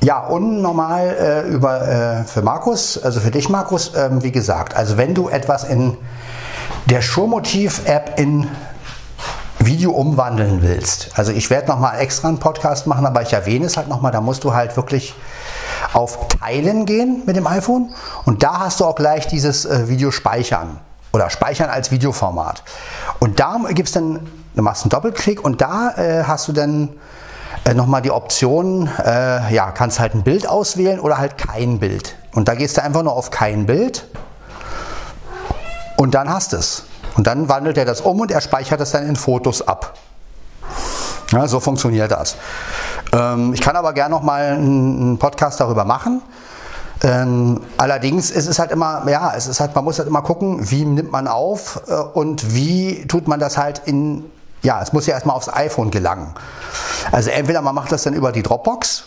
S1: Ja, und normal äh, über, äh, für Markus, also für dich Markus, ähm, wie gesagt, also wenn du etwas in der Showmotiv-App in Video umwandeln willst, also ich werde nochmal extra einen Podcast machen, aber ich erwähne es halt nochmal, da musst du halt wirklich auf Teilen gehen mit dem iPhone und da hast du auch gleich dieses äh, Video speichern oder speichern als Videoformat. Und da gibt es dann, du machst einen Doppelklick und da äh, hast du dann äh, nochmal die Option, äh, ja, kannst halt ein Bild auswählen oder halt kein Bild. Und da gehst du einfach nur auf kein Bild und dann hast es. Und dann wandelt er das um und er speichert es dann in Fotos ab. Ja, so funktioniert das. Ähm, ich kann aber gerne noch mal einen Podcast darüber machen. Ähm, allerdings ist es halt immer, ja, es ist halt, man muss halt immer gucken, wie nimmt man auf äh, und wie tut man das halt in, ja, es muss ja erstmal aufs iPhone gelangen. Also entweder man macht das dann über die Dropbox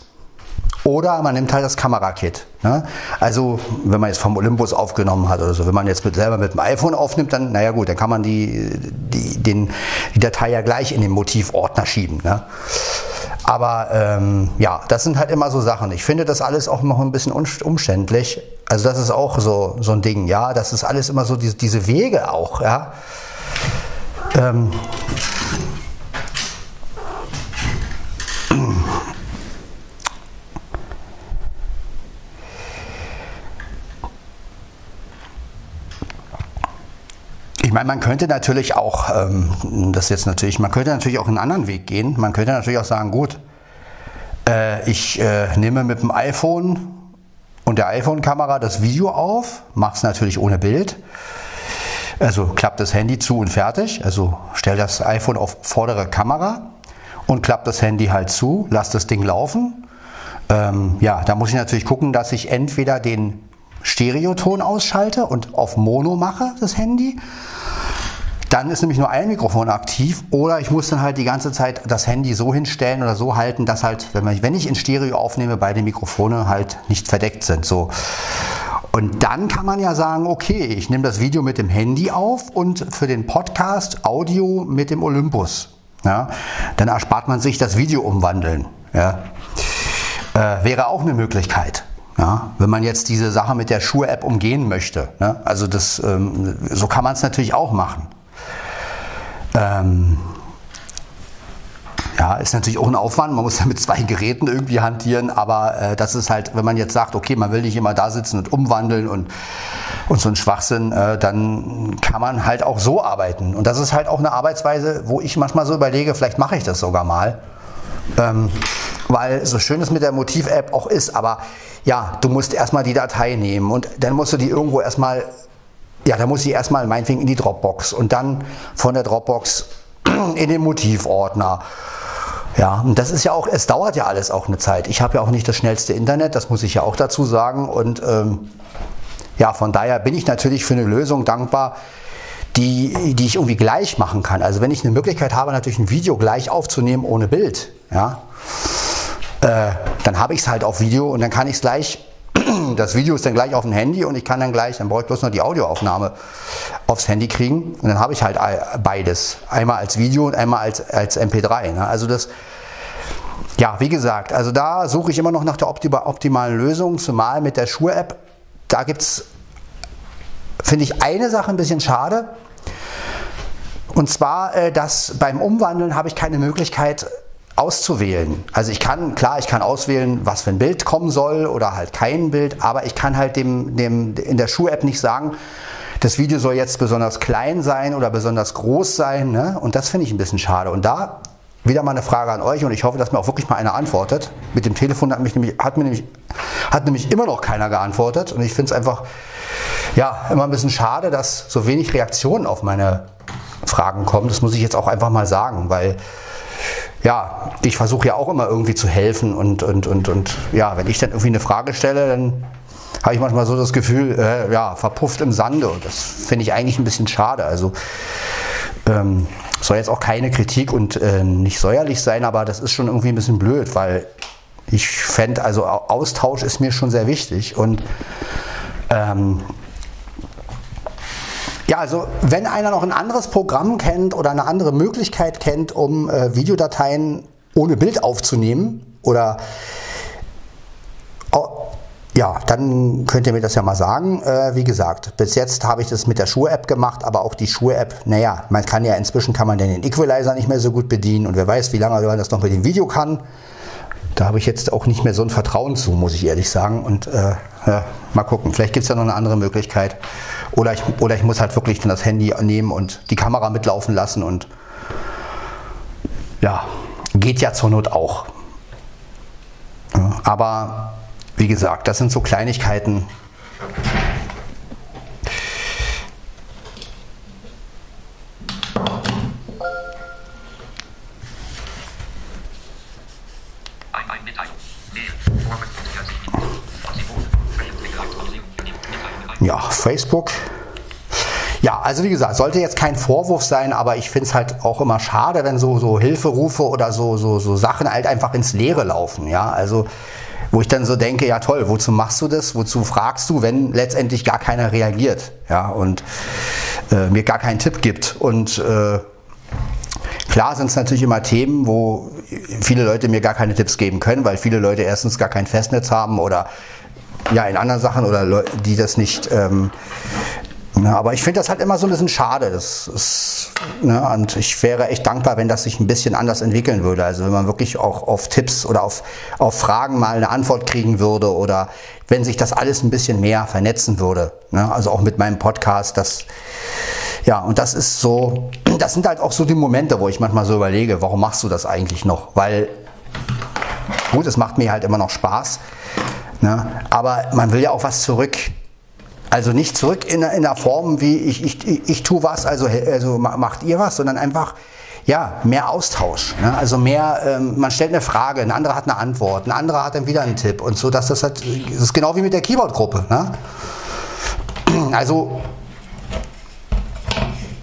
S1: oder man nimmt halt das Kamerakit. Ne? Also wenn man jetzt vom Olympus aufgenommen hat oder so, wenn man jetzt mit, selber mit dem iPhone aufnimmt, dann, naja gut, dann kann man die, die, den, die Datei ja gleich in den Motivordner schieben. Ne? Aber ähm, ja, das sind halt immer so Sachen. Ich finde das alles auch noch ein bisschen umständlich. Also das ist auch so, so ein Ding, ja. Das ist alles immer so diese, diese Wege auch, ja. Ähm, meine, man könnte natürlich auch, ähm, das jetzt natürlich, man könnte natürlich auch einen anderen Weg gehen. Man könnte natürlich auch sagen, gut, äh, ich äh, nehme mit dem iPhone und der iPhone-Kamera das Video auf, mache es natürlich ohne Bild. Also klappt das Handy zu und fertig. Also stell das iPhone auf vordere Kamera und klappt das Handy halt zu, lass das Ding laufen. Ähm, ja, da muss ich natürlich gucken, dass ich entweder den Stereoton ausschalte und auf Mono mache, das Handy, dann ist nämlich nur ein Mikrofon aktiv oder ich muss dann halt die ganze Zeit das Handy so hinstellen oder so halten, dass halt, wenn, man, wenn ich in Stereo aufnehme, beide Mikrofone halt nicht verdeckt sind. So. Und dann kann man ja sagen, okay, ich nehme das Video mit dem Handy auf und für den Podcast Audio mit dem Olympus. Ja, dann erspart man sich das Video umwandeln. Ja. Äh, wäre auch eine Möglichkeit. Ja, wenn man jetzt diese Sache mit der Schuhe-App umgehen möchte. Ne? Also das, ähm, so kann man es natürlich auch machen. Ähm, ja, ist natürlich auch ein Aufwand. Man muss ja mit zwei Geräten irgendwie hantieren, aber äh, das ist halt, wenn man jetzt sagt, okay, man will nicht immer da sitzen und umwandeln und, und so ein Schwachsinn, äh, dann kann man halt auch so arbeiten. Und das ist halt auch eine Arbeitsweise, wo ich manchmal so überlege, vielleicht mache ich das sogar mal. Ähm, weil so schön es mit der Motiv-App auch ist, aber ja, du musst erstmal die Datei nehmen und dann musst du die irgendwo erstmal ja, da muss ich erstmal meinetwegen in die Dropbox und dann von der Dropbox in den Motivordner. Ja, und das ist ja auch, es dauert ja alles auch eine Zeit. Ich habe ja auch nicht das schnellste Internet, das muss ich ja auch dazu sagen. Und ähm, ja, von daher bin ich natürlich für eine Lösung dankbar, die, die ich irgendwie gleich machen kann. Also wenn ich eine Möglichkeit habe, natürlich ein Video gleich aufzunehmen ohne Bild, ja, äh, dann habe ich es halt auf Video und dann kann ich es gleich das Video ist dann gleich auf dem Handy und ich kann dann gleich, dann brauche ich bloß noch die Audioaufnahme aufs Handy kriegen und dann habe ich halt beides. Einmal als Video und einmal als, als MP3. Ne? Also das, ja, wie gesagt, also da suche ich immer noch nach der optimalen Lösung, zumal mit der Schuhe-App. Da gibt es, finde ich, eine Sache ein bisschen schade. Und zwar, äh, dass beim Umwandeln habe ich keine Möglichkeit, auszuwählen. Also ich kann, klar, ich kann auswählen, was für ein Bild kommen soll oder halt kein Bild, aber ich kann halt dem, dem in der Schuh-App nicht sagen, das Video soll jetzt besonders klein sein oder besonders groß sein. Ne? Und das finde ich ein bisschen schade. Und da wieder mal eine Frage an euch und ich hoffe, dass mir auch wirklich mal einer antwortet. Mit dem Telefon hat, mich nämlich, hat mir nämlich, hat nämlich immer noch keiner geantwortet. Und ich finde es einfach ja, immer ein bisschen schade, dass so wenig Reaktionen auf meine Fragen kommen. Das muss ich jetzt auch einfach mal sagen, weil ja, ich versuche ja auch immer irgendwie zu helfen und, und, und, und ja, wenn ich dann irgendwie eine Frage stelle, dann habe ich manchmal so das Gefühl, äh, ja, verpufft im Sande. Und das finde ich eigentlich ein bisschen schade. Also ähm, soll jetzt auch keine Kritik und äh, nicht säuerlich sein, aber das ist schon irgendwie ein bisschen blöd, weil ich fände, also Austausch ist mir schon sehr wichtig. Und ähm, ja, also wenn einer noch ein anderes Programm kennt oder eine andere Möglichkeit kennt, um äh, Videodateien ohne Bild aufzunehmen oder oh, ja, dann könnt ihr mir das ja mal sagen. Äh, wie gesagt, bis jetzt habe ich das mit der Schuhe-App gemacht, aber auch die Schuhe-App, naja, man kann ja inzwischen kann man den Equalizer nicht mehr so gut bedienen und wer weiß, wie lange man das noch mit dem Video kann. Da habe ich jetzt auch nicht mehr so ein Vertrauen zu, muss ich ehrlich sagen. Und äh, ja, mal gucken, vielleicht gibt es ja noch eine andere Möglichkeit. Oder ich, oder ich muss halt wirklich das Handy nehmen und die Kamera mitlaufen lassen und ja, geht ja zur Not auch. Ja, aber wie gesagt, das sind so Kleinigkeiten. Facebook. Ja, also wie gesagt, sollte jetzt kein Vorwurf sein, aber ich finde es halt auch immer schade, wenn so, so Hilferufe oder so, so, so Sachen halt einfach ins Leere laufen. Ja, also wo ich dann so denke, ja toll, wozu machst du das? Wozu fragst du, wenn letztendlich gar keiner reagiert, ja, und äh, mir gar keinen Tipp gibt. Und äh, klar sind es natürlich immer Themen, wo viele Leute mir gar keine Tipps geben können, weil viele Leute erstens gar kein Festnetz haben oder ja in anderen Sachen oder Leute, die das nicht ähm, Ne, aber ich finde das halt immer so ein bisschen schade. Das ist, ne, und ich wäre echt dankbar, wenn das sich ein bisschen anders entwickeln würde. Also wenn man wirklich auch auf Tipps oder auf, auf Fragen mal eine Antwort kriegen würde oder wenn sich das alles ein bisschen mehr vernetzen würde. Ne? Also auch mit meinem Podcast. Das, ja, und das ist so, das sind halt auch so die Momente, wo ich manchmal so überlege, warum machst du das eigentlich noch? Weil, gut, es macht mir halt immer noch Spaß. Ne? Aber man will ja auch was zurück also nicht zurück in, in der Form wie ich, ich, ich, ich tue was, also, also macht ihr was, sondern einfach ja, mehr Austausch. Ne? Also mehr, ähm, man stellt eine Frage, ein anderer hat eine Antwort, ein anderer hat dann wieder einen Tipp und so, dass das halt, das ist genau wie mit der Keyboard-Gruppe. Ne? Also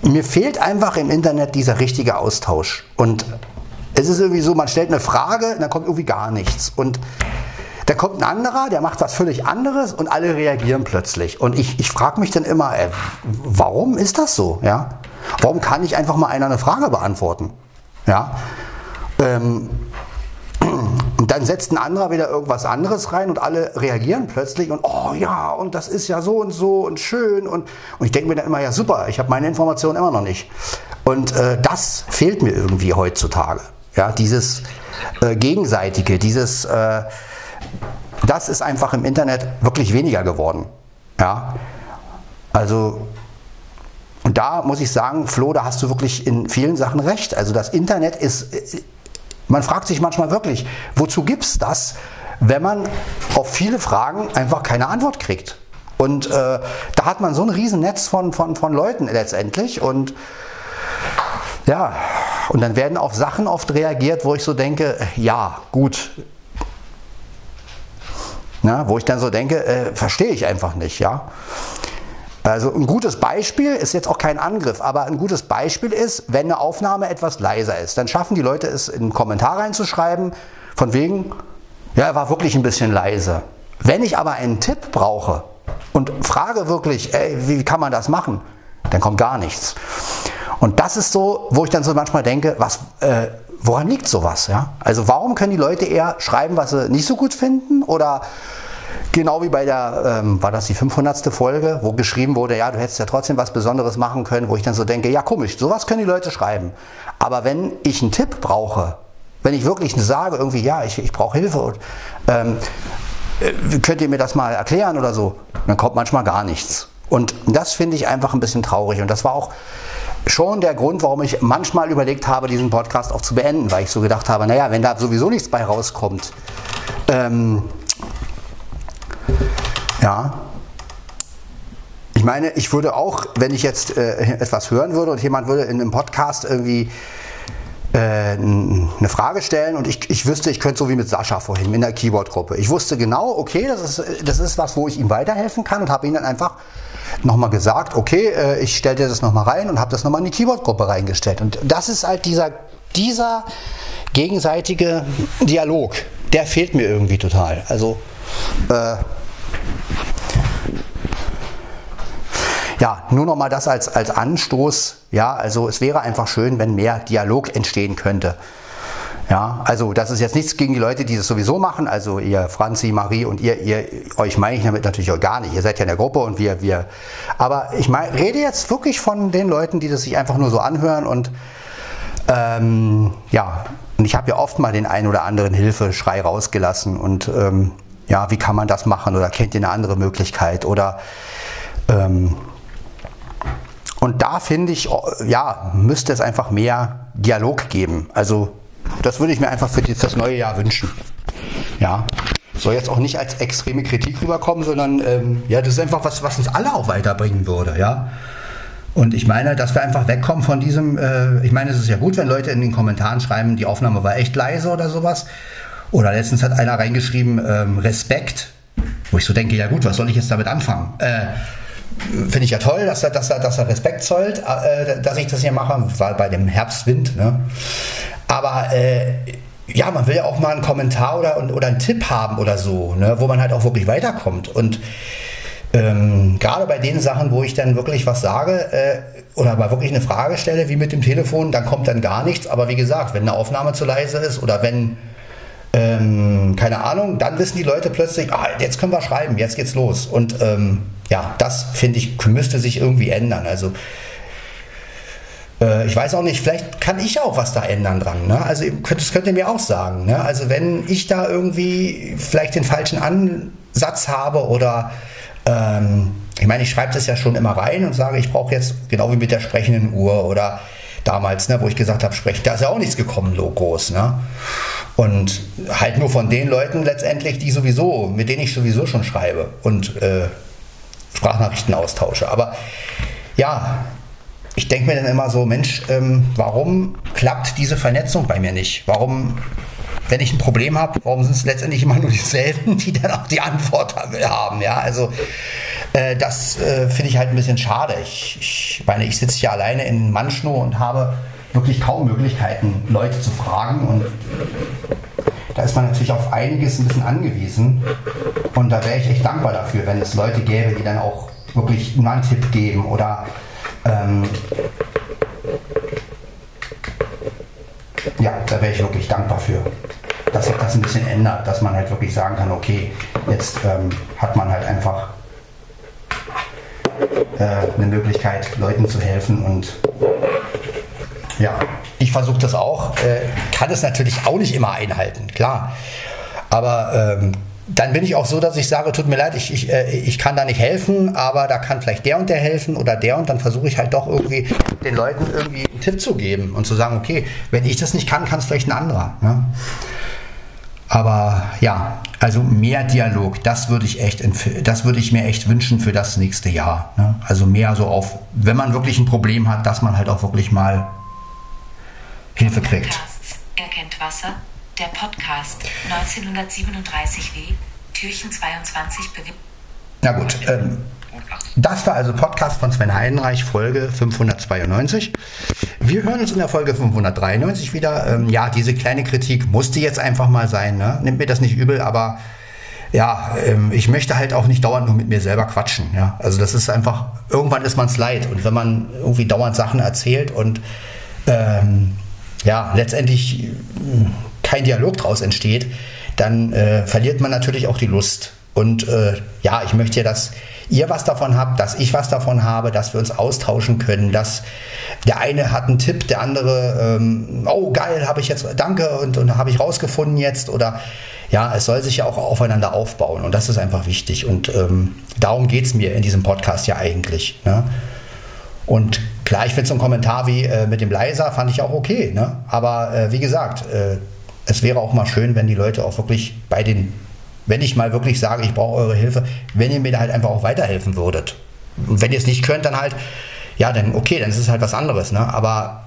S1: mir fehlt einfach im Internet dieser richtige Austausch. Und es ist irgendwie so, man stellt eine Frage dann kommt irgendwie gar nichts. Und da kommt ein anderer, der macht was völlig anderes und alle reagieren plötzlich. Und ich, ich frage mich dann immer, ey, äh, warum ist das so? Ja? Warum kann ich einfach mal einer eine Frage beantworten? Ja? Ähm, und dann setzt ein anderer wieder irgendwas anderes rein und alle reagieren plötzlich und oh ja, und das ist ja so und so und schön. Und, und ich denke mir dann immer, ja super, ich habe meine Informationen immer noch nicht. Und äh, das fehlt mir irgendwie heutzutage. Ja, dieses äh, Gegenseitige, dieses äh, das ist einfach im Internet wirklich weniger geworden. Ja, also und da muss ich sagen, Flo, da hast du wirklich in vielen Sachen recht. Also das Internet ist, man fragt sich manchmal wirklich, wozu gibt es das, wenn man auf viele Fragen einfach keine Antwort kriegt? Und äh, da hat man so ein Riesennetz von, von, von Leuten letztendlich und ja, und dann werden auf Sachen oft reagiert, wo ich so denke, ja, gut, na, wo ich dann so denke, äh, verstehe ich einfach nicht, ja. Also ein gutes Beispiel ist jetzt auch kein Angriff, aber ein gutes Beispiel ist, wenn eine Aufnahme etwas leiser ist, dann schaffen die Leute es in einen Kommentar reinzuschreiben, von wegen, ja, er war wirklich ein bisschen leise. Wenn ich aber einen Tipp brauche und frage wirklich, ey, wie kann man das machen, dann kommt gar nichts. Und das ist so, wo ich dann so manchmal denke, was, äh, woran liegt sowas? Ja? Also warum können die Leute eher schreiben, was sie nicht so gut finden? Oder genau wie bei der, ähm, war das die 500. Folge, wo geschrieben wurde, ja, du hättest ja trotzdem was Besonderes machen können, wo ich dann so denke, ja komisch, sowas können die Leute schreiben. Aber wenn ich einen Tipp brauche, wenn ich wirklich sage, irgendwie, ja, ich, ich brauche Hilfe, und, ähm, äh, könnt ihr mir das mal erklären oder so, dann kommt manchmal gar nichts. Und das finde ich einfach ein bisschen traurig. Und das war auch schon der Grund, warum ich manchmal überlegt habe, diesen Podcast auch zu beenden, weil ich so gedacht habe, naja, wenn da sowieso nichts bei rauskommt, ähm, ja, ich meine, ich würde auch, wenn ich jetzt äh, etwas hören würde und jemand würde in einem Podcast irgendwie äh, eine Frage stellen und ich, ich wüsste, ich könnte so wie mit Sascha vorhin in der Keyboard-Gruppe. Ich wusste genau, okay, das ist, das ist was, wo ich ihm weiterhelfen kann und habe ihm dann einfach nochmal gesagt, okay, äh, ich stelle dir das nochmal rein und habe das nochmal in die Keyboard-Gruppe reingestellt. Und das ist halt dieser, dieser gegenseitige Dialog, der fehlt mir irgendwie total. Also, äh, ja, nur nochmal das als, als Anstoß. Ja, also es wäre einfach schön, wenn mehr Dialog entstehen könnte. Ja, also das ist jetzt nichts gegen die Leute, die das sowieso machen. Also ihr Franzi, Marie und ihr, ihr euch meine ich damit natürlich auch gar nicht. Ihr seid ja in der Gruppe und wir, wir. Aber ich mein, rede jetzt wirklich von den Leuten, die das sich einfach nur so anhören und ähm, ja, und ich habe ja oft mal den einen oder anderen Hilfeschrei rausgelassen und ähm, ja, wie kann man das machen oder kennt ihr eine andere Möglichkeit oder ähm, und da finde ich, ja, müsste es einfach mehr Dialog geben. Also das würde ich mir einfach für das neue Jahr wünschen. Ja, soll jetzt auch nicht als extreme Kritik rüberkommen, sondern ähm, ja, das ist einfach was, was uns alle auch weiterbringen würde. Ja. Und ich meine, dass wir einfach wegkommen von diesem, äh, ich meine, es ist ja gut, wenn Leute in den Kommentaren schreiben, die Aufnahme war echt leise oder sowas. Oder letztens hat einer reingeschrieben, ähm, Respekt, wo ich so denke, ja gut, was soll ich jetzt damit anfangen? Äh, Finde ich ja toll, dass er, dass er, dass er Respekt zollt, äh, dass ich das hier mache, war bei dem Herbstwind. Ne? Aber äh, ja, man will ja auch mal einen Kommentar oder, oder einen Tipp haben oder so, ne? wo man halt auch wirklich weiterkommt. Und ähm, gerade bei den Sachen, wo ich dann wirklich was sage äh, oder mal wirklich eine Frage stelle, wie mit dem Telefon, dann kommt dann gar nichts. Aber wie gesagt, wenn eine Aufnahme zu leise ist oder wenn, ähm, keine Ahnung, dann wissen die Leute plötzlich, ah, jetzt können wir schreiben, jetzt geht's los. Und ähm, ja, das finde ich, müsste sich irgendwie ändern. Also äh, ich weiß auch nicht, vielleicht kann ich auch was da ändern dran. Ne? Also das könnt ihr mir auch sagen. Ne? Also wenn ich da irgendwie vielleicht den falschen Ansatz habe oder ähm, ich meine, ich schreibe das ja schon immer rein und sage, ich brauche jetzt, genau wie mit der sprechenden Uhr oder damals, ne, wo ich gesagt habe, sprechen, da ist ja auch nichts gekommen, Logos. Ne? Und halt nur von den Leuten letztendlich, die sowieso, mit denen ich sowieso schon schreibe und äh, Sprachnachrichten austausche. Aber ja, ich denke mir dann immer so, Mensch, ähm, warum klappt diese Vernetzung bei mir nicht? Warum wenn ich ein Problem habe, warum sind es letztendlich immer nur dieselben, die dann auch die Antwort haben? Ja, also äh, das äh, finde ich halt ein bisschen schade. Ich, ich meine, ich sitze hier alleine in Manschno und habe wirklich kaum Möglichkeiten, Leute zu fragen und da ist man natürlich auf einiges ein bisschen angewiesen und da wäre ich echt dankbar dafür, wenn es Leute gäbe, die dann auch wirklich nur einen Tipp geben oder ähm, ja, da wäre ich wirklich dankbar für. Dass sich das ein bisschen ändert, dass man halt wirklich sagen kann, okay, jetzt ähm, hat man halt einfach äh, eine Möglichkeit, Leuten zu helfen und ja, ich versuche das auch, äh, kann es natürlich auch nicht immer einhalten, klar. Aber ähm, dann bin ich auch so, dass ich sage, tut mir leid, ich, ich, äh, ich kann da nicht helfen, aber da kann vielleicht der und der helfen oder der und dann versuche ich halt doch irgendwie den Leuten irgendwie einen Tipp zu geben und zu sagen, okay, wenn ich das nicht kann, kann es vielleicht ein anderer. Ne? Aber ja, also mehr Dialog, das würde ich echt, das würde ich mir echt wünschen für das nächste Jahr. Ne? Also mehr so auf, wenn man wirklich ein Problem hat, dass man halt auch wirklich mal Hilfe kriegt.
S2: Er kennt Wasser, der Podcast 1937w, Türchen 22 bewegt.
S1: Na gut, ähm, das war also Podcast von Sven Heidenreich, Folge 592. Wir hören uns in der Folge 593 wieder. Ähm, ja, diese kleine Kritik musste jetzt einfach mal sein. Ne? Nimmt mir das nicht übel, aber ja, ähm, ich möchte halt auch nicht dauernd nur mit mir selber quatschen. Ja? Also das ist einfach, irgendwann ist man es leid. Und wenn man irgendwie dauernd Sachen erzählt und ähm, ja, letztendlich kein Dialog daraus entsteht, dann äh, verliert man natürlich auch die Lust. Und äh, ja, ich möchte ja, dass ihr was davon habt, dass ich was davon habe, dass wir uns austauschen können, dass der eine hat einen Tipp, der andere, ähm, oh geil, habe ich jetzt, danke und, und habe ich rausgefunden jetzt oder ja, es soll sich ja auch aufeinander aufbauen und das ist einfach wichtig und ähm, darum geht es mir in diesem Podcast ja eigentlich. Ne? Und klar, ich finde so einen Kommentar wie äh, mit dem Leiser fand ich auch okay, ne? aber äh, wie gesagt, äh, es wäre auch mal schön, wenn die Leute auch wirklich bei den, wenn ich mal wirklich sage, ich brauche eure Hilfe, wenn ihr mir da halt einfach auch weiterhelfen würdet. Und wenn ihr es nicht könnt, dann halt, ja, dann okay, dann ist es halt was anderes. Ne? Aber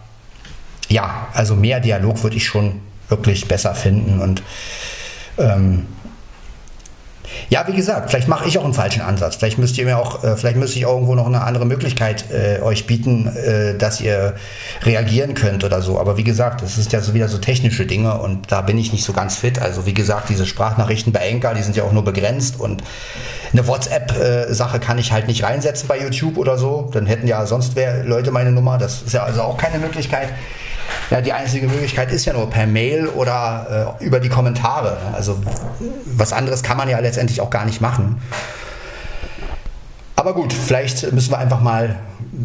S1: ja, also mehr Dialog würde ich schon wirklich besser finden und ähm, ja, wie gesagt, vielleicht mache ich auch einen falschen Ansatz. Vielleicht müsst ihr mir auch, äh, vielleicht müsste ich irgendwo noch eine andere Möglichkeit äh, euch bieten, äh, dass ihr reagieren könnt oder so. Aber wie gesagt, es ist ja so wieder so technische Dinge und da bin ich nicht so ganz fit. Also wie gesagt, diese Sprachnachrichten bei Enka, die sind ja auch nur begrenzt und eine WhatsApp-Sache kann ich halt nicht reinsetzen bei YouTube oder so. Dann hätten ja sonst wer Leute meine Nummer. Das ist ja also auch keine Möglichkeit. Ja, die einzige Möglichkeit ist ja nur per Mail oder äh, über die Kommentare. Also was anderes kann man ja letztendlich auch gar nicht machen. Aber gut, vielleicht müssen wir einfach mal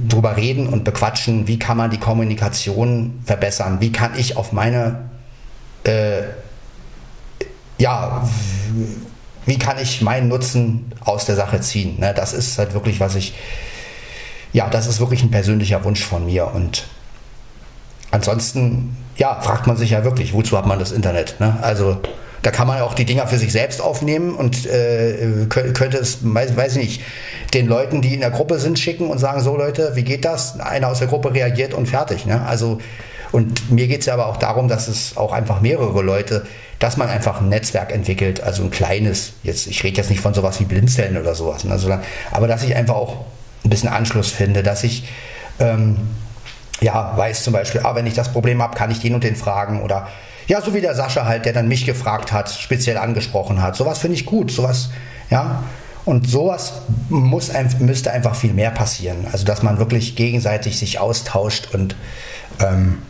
S1: drüber reden und bequatschen, wie kann man die Kommunikation verbessern? Wie kann ich auf meine, äh, ja, wie kann ich meinen Nutzen aus der Sache ziehen? Ne, das ist halt wirklich, was ich, ja, das ist wirklich ein persönlicher Wunsch von mir und ansonsten, ja, fragt man sich ja wirklich, wozu hat man das Internet? Ne? Also da kann man auch die Dinger für sich selbst aufnehmen und äh, könnte es, weiß, weiß nicht, den Leuten, die in der Gruppe sind, schicken und sagen, so Leute, wie geht das? Einer aus der Gruppe reagiert und fertig. Ne? Also, und mir geht es ja aber auch darum, dass es auch einfach mehrere Leute, dass man einfach ein Netzwerk entwickelt, also ein kleines, jetzt, ich rede jetzt nicht von sowas wie Blindzellen oder sowas, ne, sondern, aber dass ich einfach auch ein bisschen Anschluss finde, dass ich ähm, ja, weiß zum Beispiel, ah, wenn ich das Problem habe, kann ich den und den fragen oder ja, so wie der Sascha halt, der dann mich gefragt hat, speziell angesprochen hat. Sowas finde ich gut, sowas, ja. Und sowas muss, müsste einfach viel mehr passieren. Also, dass man wirklich gegenseitig sich austauscht und ähm,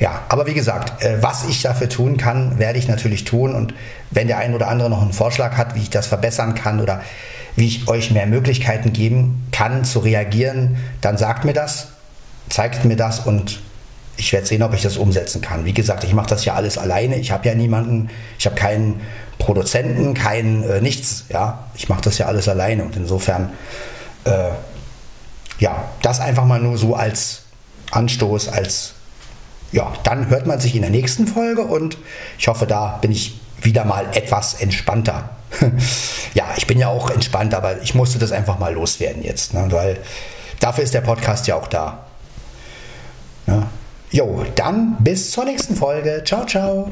S1: ja, aber wie gesagt, äh, was ich dafür tun kann, werde ich natürlich tun. Und wenn der ein oder andere noch einen Vorschlag hat, wie ich das verbessern kann oder wie ich euch mehr Möglichkeiten geben kann zu reagieren, dann sagt mir das zeigt mir das und ich werde sehen, ob ich das umsetzen kann. Wie gesagt, ich mache das ja alles alleine. Ich habe ja niemanden, ich habe keinen Produzenten, kein äh, nichts. Ja, ich mache das ja alles alleine und insofern, äh, ja, das einfach mal nur so als Anstoß, als ja, dann hört man sich in der nächsten Folge und ich hoffe, da bin ich wieder mal etwas entspannter. ja, ich bin ja auch entspannt, aber ich musste das einfach mal loswerden jetzt, ne, weil dafür ist der Podcast ja auch da. Jo, dann bis zur nächsten Folge. Ciao, ciao.